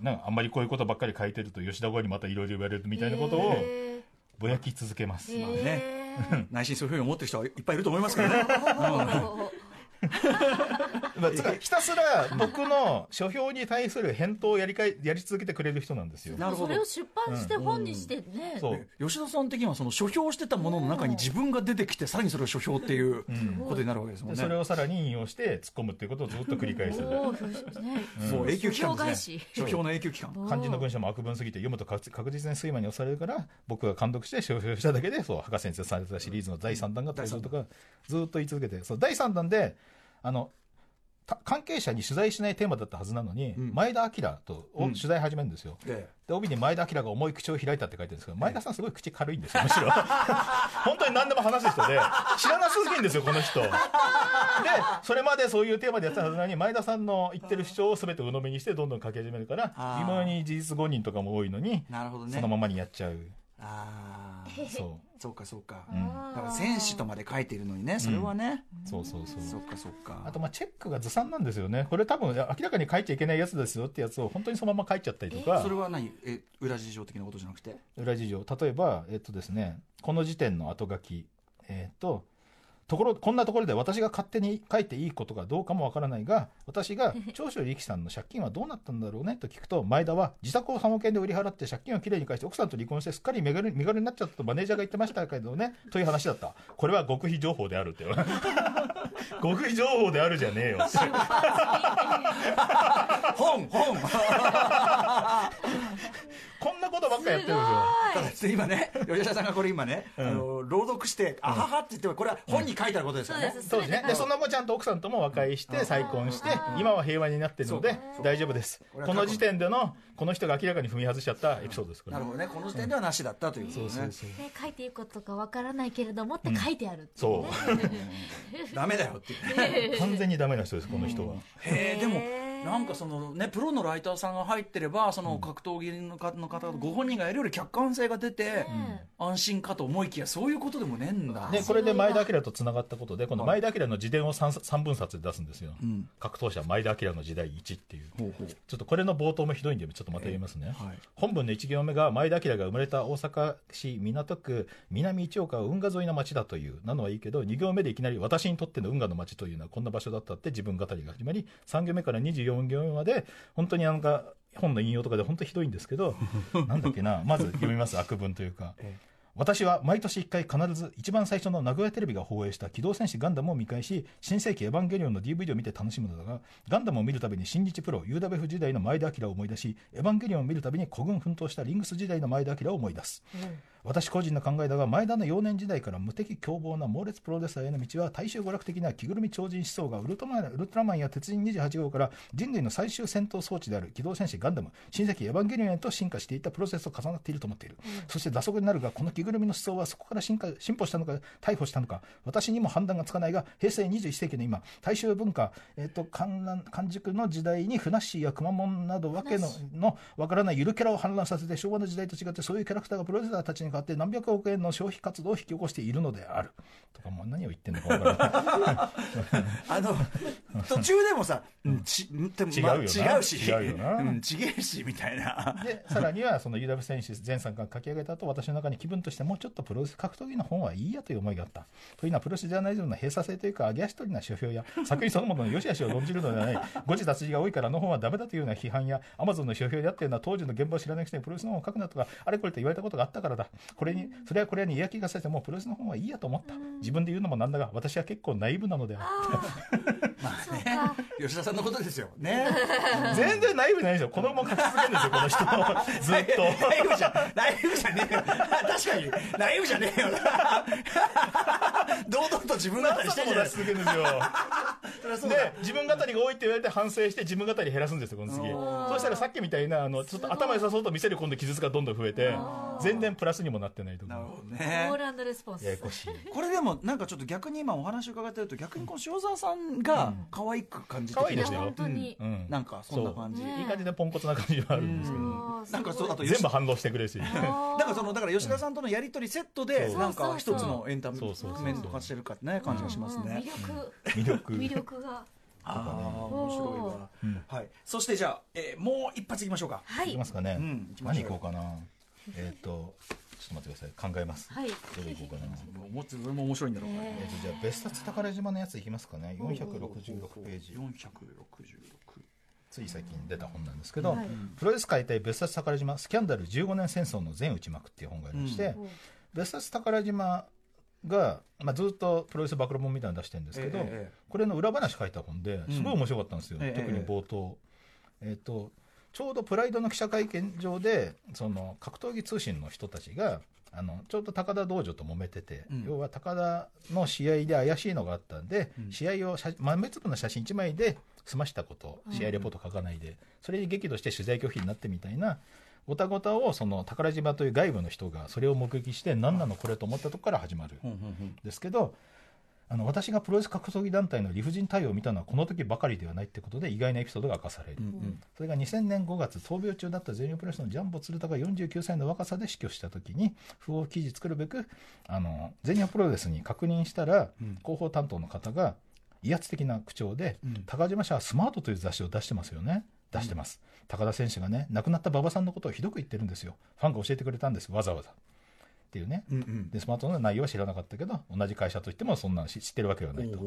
なんかあんまりこういうことばっかり書いてると吉田語にまたいろいろ言われるみたいなことをへぼやき続けます。ー。まあね。内心そういうふうに思ってる人はいっぱいいると思いますけどね まあつかひたすら僕の書評に対する返答をやりかいやり続けてくれる人なんですよ。なるほど。それを出版して本にしてね、そう。吉田さん的にはその書評してたものの中に自分が出てきてさらにそれを書評っていうことになるわけですもんね。でそれをさらに引用して突っ込むっていうことをずっと繰り返す。おーね。もう永久期間です書評ね書評の永久期間。漢字の文章も悪文すぎて読むと確確実に睡魔に押されるから僕が監督して書評しただけでそう博士にされたシリーズの第3弾が登場とかずっと言い続けてそう第3弾であのた関係者に取材しないテーマだったはずなのに、ん。前田明と取材始めるんですよ、でで帯に前田明が重い口を開いたって書いてるんですけど前田さんすごい口軽いんですよむしろ。本当に何でも話す人で。知らなすぎるんですよこの人。でそれまでそういうテーマでやってたはずなのに前田さんの言ってる主張を全て鵜呑みにしてどんどん書き始めるからあー。微妙に事実誤認とかも多いのにね。そのままにやっちゃうああ そそうかそうか、ん。だから戦士とまで書いてるのにねそれはね、うそうそうそう。そっかそっか。あとまあチェックがずさんなんですよね。これ多分明らかに書いちゃいけないやつですよってやつを本当にそのまま書いちゃったりとか。それは何？え裏事情的なことじゃなくて？裏事情。例えばえっとですねこの時点の後書き。えっとところこんなところで私が勝手に書いていいことかどうかもわからないが私が 長州力さんの借金はどうなったんだろうねと聞くと前田は自宅をサモ券で売り払って借金をきれいに返して奥さんと離婚してすっかり身軽身軽になっちゃったとマネージャーが言ってましたけどねという話だった。これは極秘情報であるって 極秘情報であるじゃねえよ。っ て本。本ことばっかやってるんですよ。ただ今ね吉田さんがこれ今ね、あの朗読して「あはは」って言ってもこれは本に書いてあることですよね、そうです。ね。で、その後ちゃんと奥さんとも和解して、再婚して、今は平和になってるので、大丈夫です。この。時点での、この人が明らかに踏み外しちゃったエピソードです。なるほどね。この時点ではなしだったということね、そうそうそう。ね書いていいことかわからないけれどもって書いてあるっていそう。ダメだよっていう。完全にダメな人です、この人は。へえでもなんかそのねプロのライターさんが入ってればその格闘技の方の方ご本人がやるより客観性が出て安心かと思いきやそういうことでもねえんだ。で、これで前田明と繋がったことで、この前田明の自伝を 3, 三分冊で出すんですよ。ん。格闘者前田明の時代1っていう。ちょっとこれの冒頭もひどいんで、ちょっとまた言いますね。はい。本文の1行目が前田明が生まれた大阪市港区南一岡は運河沿いの町だという。なのはいいけど2行目でいきなり私にとっての運河の町というのはこんな場所だったって自分語りが始まり3行目から24行目まで本当になんか本の引用とかで本当ひどいんですけど なんだっけなまず読みます悪文というか。私は毎年1回必ず一番最初の名古屋テレビが放映した機動戦士ガンダムを見返し新世紀エヴァンゲリオンの DVD を見て楽しむのだがガンダムを見るたびに新日プロ UWF 時代の前田明を思い出しエヴァンゲリオンを見るたびに孤軍奮闘したリングス時代の前田明を思い出す私個人の考えだが前田の幼年時代から無敵凶暴な猛烈プロレスラーへの道は大衆娯楽的な着ぐるみ超人思想がウルトラマンや鉄人28号から人類の最終戦闘装置である機動戦士ガンダム新世紀エヴァンゲリオンへと進化していったプロセスと重なっていると思っている、そして打足になるがこの着ぐるみの思想はそこから進化進歩したのか逮捕した。のか私にも判断がつかないが平成21世紀の今大衆文化、えっと観覧完熟の時代にふなっしーやくまモンなどわけののわからないゆるキャラを氾濫させて昭和の時代と違ってそういうキャラクターがプロレスラーたちに代わって何百億円の消費活動を引き起こしているのである。とかもう何を言ってんのかわからない。あの途中でもさ、うんちでもまあ違うよな。違うし違うよな。うん、ちげえしみたいな。でさらにはその UW 選手全さんが書き上げた後私の中に気分としてもうちょっとプロレス格闘技の本はいいやという思いがあった。というのはプロレスジャーナリズムの閉鎖性というか揚げ足取りな書評や作品そのものの良し悪しを論じるのではない。誤字脱字が多いからあの本はダメだというような批判やアマゾンの書評であったような当時の現場を知らない人にプロレスの本を書くなとかあれこれと言われたことがあったからだこれにそれはこれに嫌気がさせてもうプロレスの本はいいやと思った。自分で言うのもなんだが私は結構ナイーブなのであそうか。吉田さんのことですよ。ね。る 全然ナイーブじゃないですよ。このまま書き続けるんですよこの人。ずっと。ナイフじゃナイフじゃねえよ。確かにナイフじゃねえよな堂々と自分語りしてるじゃないですか。出し続けるんですよそりゃそうだ。で自分語りが多いって言われて反省して自分語り減らすんですよこの次。そうしたらさっきみたいなあのちょっと頭良さそうと見せる今度記述がどんどん増えて全然プラスにもなってないとかなるほどコねールレスポンス。ややこしい。これでもなんかちょっと逆に今お話を伺ってると逆にこの塩沢さんが可愛く感じてきて可愛いですよ。本当に。うん。なん。かそんな感じいい感じでポンコツな感じはあるんですけど。なんかそうあと全部反応してくれるし。だからそのだから吉田さんとのやり取りセットでなんか一つのエンタそうそうそうメント化してるかね感じがしますね。うん魅力。魅力。魅力が。ああ面白いわ。うん。はい。そしてじゃあえーもう一発いきましょうか。はい。いきま。すかね。うん何行こうかな。えっとちょっと待ってください。考えます。はい。どれ行こうかな。もうもうそれも面白いんだろうからえっとじゃあ別冊宝島のやついきますかね。466ページ。466つい最近出た本なんですけど、はい。プロレス解体別冊宝島スキャンダル15年戦争の全内幕っていう本がありまして、うん。別冊宝島が、まあ、ずっとプロレス暴露本みたいなの出してるんですけど、これの裏話書いた本ですごい面白かったんですよ、ええ特に冒頭、えっとちょうどプライドの記者会見場でその格闘技通信の人たちがあのちょうど高田道場と揉めてて、うん。要は高田の試合で怪しいのがあったんで、うん。試合を写豆粒の写真1枚で済ましたことを試合レポート書かないで、それに激怒して取材拒否になってみたいなごたごたをその宝島という外部の人がそれを目撃して何なのこれと思ったところから始まる。うんですけどあの私がプロレス格闘技団体の理不尽対応を見たのはこの時ばかりではないってことで意外なエピソードが明かされる、うんうん。それが2000年5月闘病中だった全日本プロレスのジャンボ鶴田が49歳の若さで死去した時に不法記事作るべくあの全日本プロレスに確認したら、うん。広報担当の方が威圧的な口調で、うん。高島社はスマートという雑誌を出してますよね。出してます、高田選手がね亡くなった馬場さんのことをひどく言ってるんですよ。ファンが教えてくれたんですわざわざ。っていうね。うんうん。でスマートの内容は知らなかったけど同じ会社といってもそんなの知知ってるわけはないと。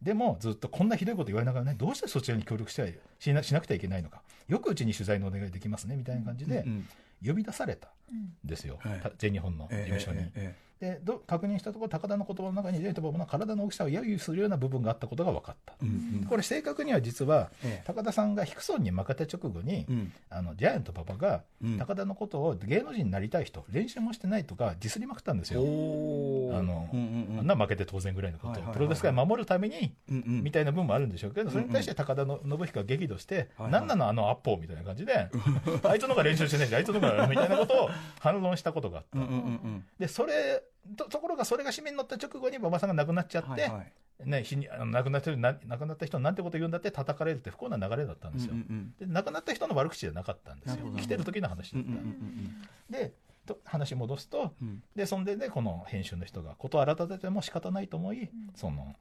でもずっとこんなひどいこと言われながらねどうしてそちらに協力してしなしなくてはいけないのか。よくうちに取材のお願いできますねみたいな感じでうんうん。呼び出されたうんんですよ、はい。た全日本の事務所に。ええええでど確認したところ高田の言葉の中にジェイトボブの体の大きさを揶揄するような部分があったことが分かった、ええうん。これ正確には実はええ。高田さんがヒクソンに負けた直後に、うん。あのジャイアントパパがうん。高田のことを芸能人になりたい人練習もしてないとかディスりまくったんですよ。あのうんうんうん。あんな負けて当然ぐらいのこと。を、はいはいはい。はいプロレス界を守るためにうんうん。みたいな部分もあるんでしょうけど、それに対して高田の信彦が激怒して、はい何なのあのアッポーみたいな感じで、あいつのが練習してないし、あいつのがみたいなことを反論したことがあった。うんうんうんうん。で、それ、とところがそれが紙面に載った直後に馬場さんが亡くなっちゃって、はいはい。ね、死にあの亡くなってるな亡くなった人になんてこと言うんだって叩かれるって不幸な流れだったんですよ。うんうんで亡くなった人の悪口じゃなかったんですよ。なるほ。ど生きてる時の話だった。うんうんうんでと話戻すと、うん。うんでそんでねこの編集の人が事を改めても仕方ないと思い、その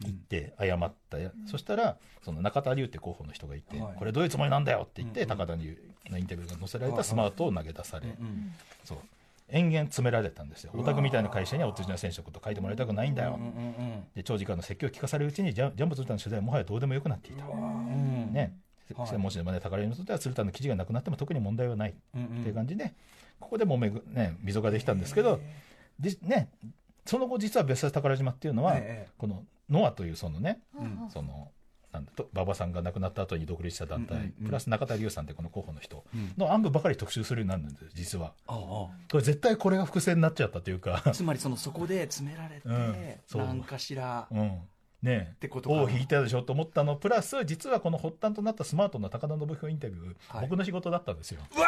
言って謝った、そしたらその中田龍って候補の人がいて、はい。これどういうつもりなんだよって言って、うんうん。高田龍のインタビューが載せられたスマートを投げ出され、うん。そう延々詰められたんですよ。オタクみたいな会社にはお通じの選手のこと書いてもらいたくないんだよ、うんうんうんで長時間の説教を聞かされるうちにジャンジャンボ鶴田の取材はもはやどうでもよくなっていた、うんねはい。専門誌でまで高田にとっては鶴田の記事がなくなっても特に問題はないうんっていう感じで、ここでもめぐ、ね、溝ができたんですけど、でね、その後実は別冊宝島っていうのは、ええ。このノアというそのね、うん。そのなんだと馬場さんが亡くなった後に独立した団体、プラス中田龍さんってこの候補の人の暗部ばかり特集するようになるんです実は。これ絶対これが伏線になっちゃったというか。つまりそのそこで詰められて、うん。かしら、うん。ねてことを引いたでしょと思ったの。プラス実はこの発端となったスマートな高田信彦インタビュー、はい。僕の仕事だったんですよ。うわ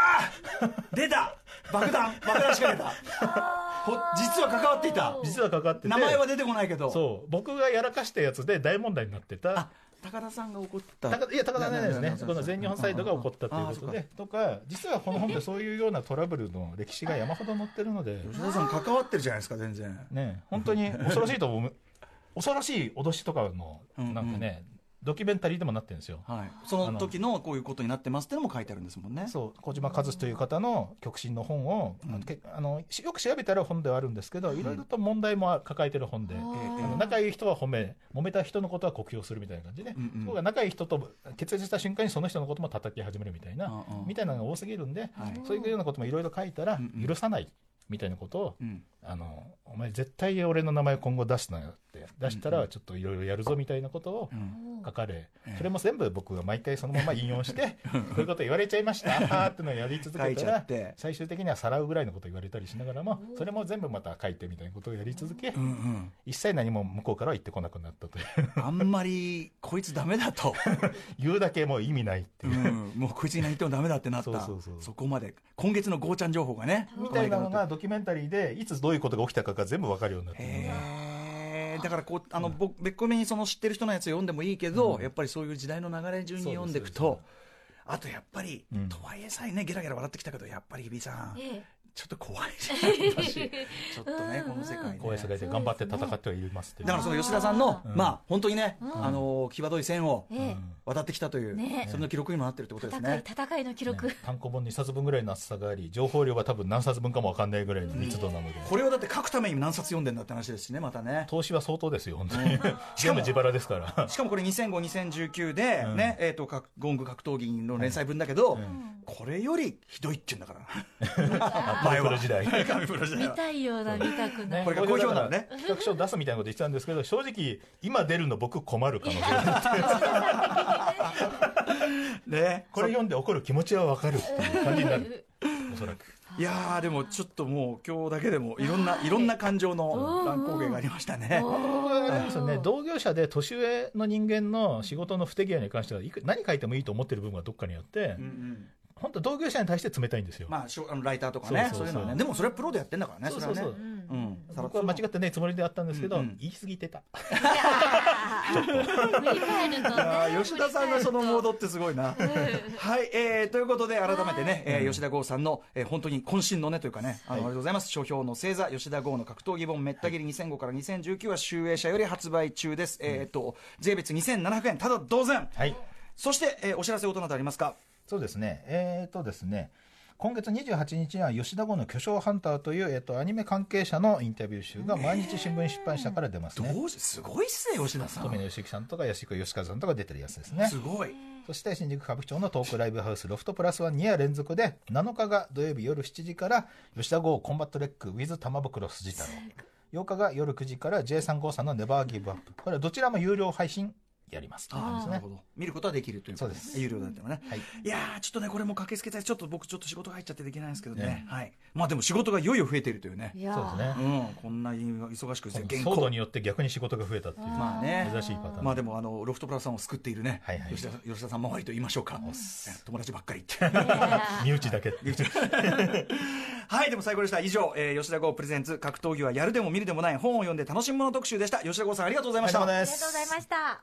ー出た！爆弾！爆弾仕掛けた。ほ実は関わっていた。実はかかってて。名前は出てこないけど。そう。僕がやらかしたやつで大問題になってたあ高田さんが怒った。いや高田じゃないですね。この全日本サイドが起こったということあでとか実はこの本でそういうようなトラブルの歴史が山ほど載ってるので吉田さん関わってるじゃないですか全然ね本当に恐ろしいと思う恐ろしい脅しとかのなんかねドキュメンタリーでもなってるんですよ。はい、その時のこういうことになってますってのも書いてあるんですもんね。そう。小島和志という方の極真の本を、あのけあのしよく調べたら本ではあるんですけど、いろいろと問題も抱えてる本で、あの仲いい人は褒め揉めた人のことは酷評するみたいな感じで、うんうん。そこが仲いい人と決裂した瞬間にその人のことも叩き始めるみたいな、うんうんみたいなのが多すぎるんで、はい。そういうようなこともいろいろ書いたら、うんうん。許さないみたいなことを、うん。あのお前絶対俺の名前今後出すなよって。出したらちょっといろいろやるぞみたいなことをうん。書かれ、ええそれも全部僕が毎回そのまま引用してこういうこと言われちゃいました。あーってのをやり続けたら 最終的にはさらうぐらいのこと言われたりしながらもそれも全部また書いてみたいなことをやり続け、うんうん。一切何も向こうからは言ってこなくなったという。あんまりこいつダメだと、言うだけもう意味ないってういう、ん、もうこいつに何言ってもダメだってなった。そうそうそう。こまで。今月のゴーちゃん情報がねみたいなのがドキュメンタリーでいつどういうことが起きたかが全部わかるようになってだからこうあの、僕別個目にその知ってる人のやつ読んでもいいけど、やっぱりそういう時代の流れ順に読んでいくとあとやっぱり、うんとはいえさえねゲラゲラ笑ってきたけどやっぱり日比さん。えちょっと怖いじゃない私。ちょっとねこの世界ね。怖い世界で頑張って戦ってはいますだからその吉田さんの、うん。まあ本当にね、あの際どい線をええ。渡ってきたという、ね。それの記録にもなってるってことです戦いね。戦いの記録、ね単行本2冊分ぐらいの厚さがあり情報量は多分何冊分かも分かんないぐらいの密度なので、これをだって書くために何冊読んでんだって話ですしねまたね。投資は相当ですよ本当に。しかも自腹ですから。しかもこれ2005、2019でうん。ね、えっ、と、かゴング格闘技の連載分だけど、ん。これよりひどいって言うんだから。前は。時 代神プロ時代。見はたいような見たくない、これが好評なのね。企画書を出すみたいなこと言ってたんですけど正直今出るの僕困る可能性 ね。これ読んで怒る気持ちは分かるっていう感じになる。おそらく。いやーでもちょっともう今日だけでもいろんないろんな感情の乱高下がありましたね。僕はあれですよね同業者で年上の人間の仕事の不手際に関してはいく何書いてもいいと思ってる部分はどっかにあってうんうん本当同業者に対して冷たいんですよ。まあしょあのライターとかねそうそうそう。そういうのはね。でもそれはプロでやってんだからねそうそうそう。れはね。うん。僕は間違ってないつもりであったんですけど、うんうん。言い過ぎてた。吉田さんのそのモードってすごいな。はい、えー、ということで改めてね、えー吉田剛さんの、えー本当に渾身のねというかね、あの、ありがとうございます。書評の星座、吉田剛の格闘技本、めった切り2005から2019は集英社より発売中です。えっ、と、税別2700円、ただ同然。はい。そして、えーお知らせをどなたありますか？そうですね、えーとですね、今月28日には吉田剛の巨匠ハンターという、えー、とアニメ関係者のインタビュー集が毎日新聞出版社から出ますね。どうし、すごいっすね、吉田さん。富野義行さんとか吉子義和さんとか出てるやつですねす。ごい。そして新宿歌舞伎町のトークライブハウスロフトプラスワン2夜連続で7日が土曜日夜7時から吉田剛コンバットレック with 玉袋筋太郎8日が夜9時から J3 さんのネバーギブアップこれはどちらも有料配信やりますということですねなるほど。見ることはできるということそうです有料だったらね。はいいやー、ちょっとね、これも駆けつけたい。ちょっと僕、ちょっと仕事が入っちゃってできないんですけどね。はい。まあでも仕事がいよいよ増えているというね。いやそうですねうん、こんなに忙しくて、騒動によって逆に仕事が増えたっていうまあね珍しいパターンまあでもあのロフトプラスさんを救っているね、はいはい吉田吉田さん周りと言いましょうか、友達ばっかりって。身内だけはい、でも最後でした。以上、えー吉田剛プレゼンツ格闘技はやるでも見るでもない本を読んで楽しむもの特集でした。吉田剛さんありがとうございました。ありがとうございました。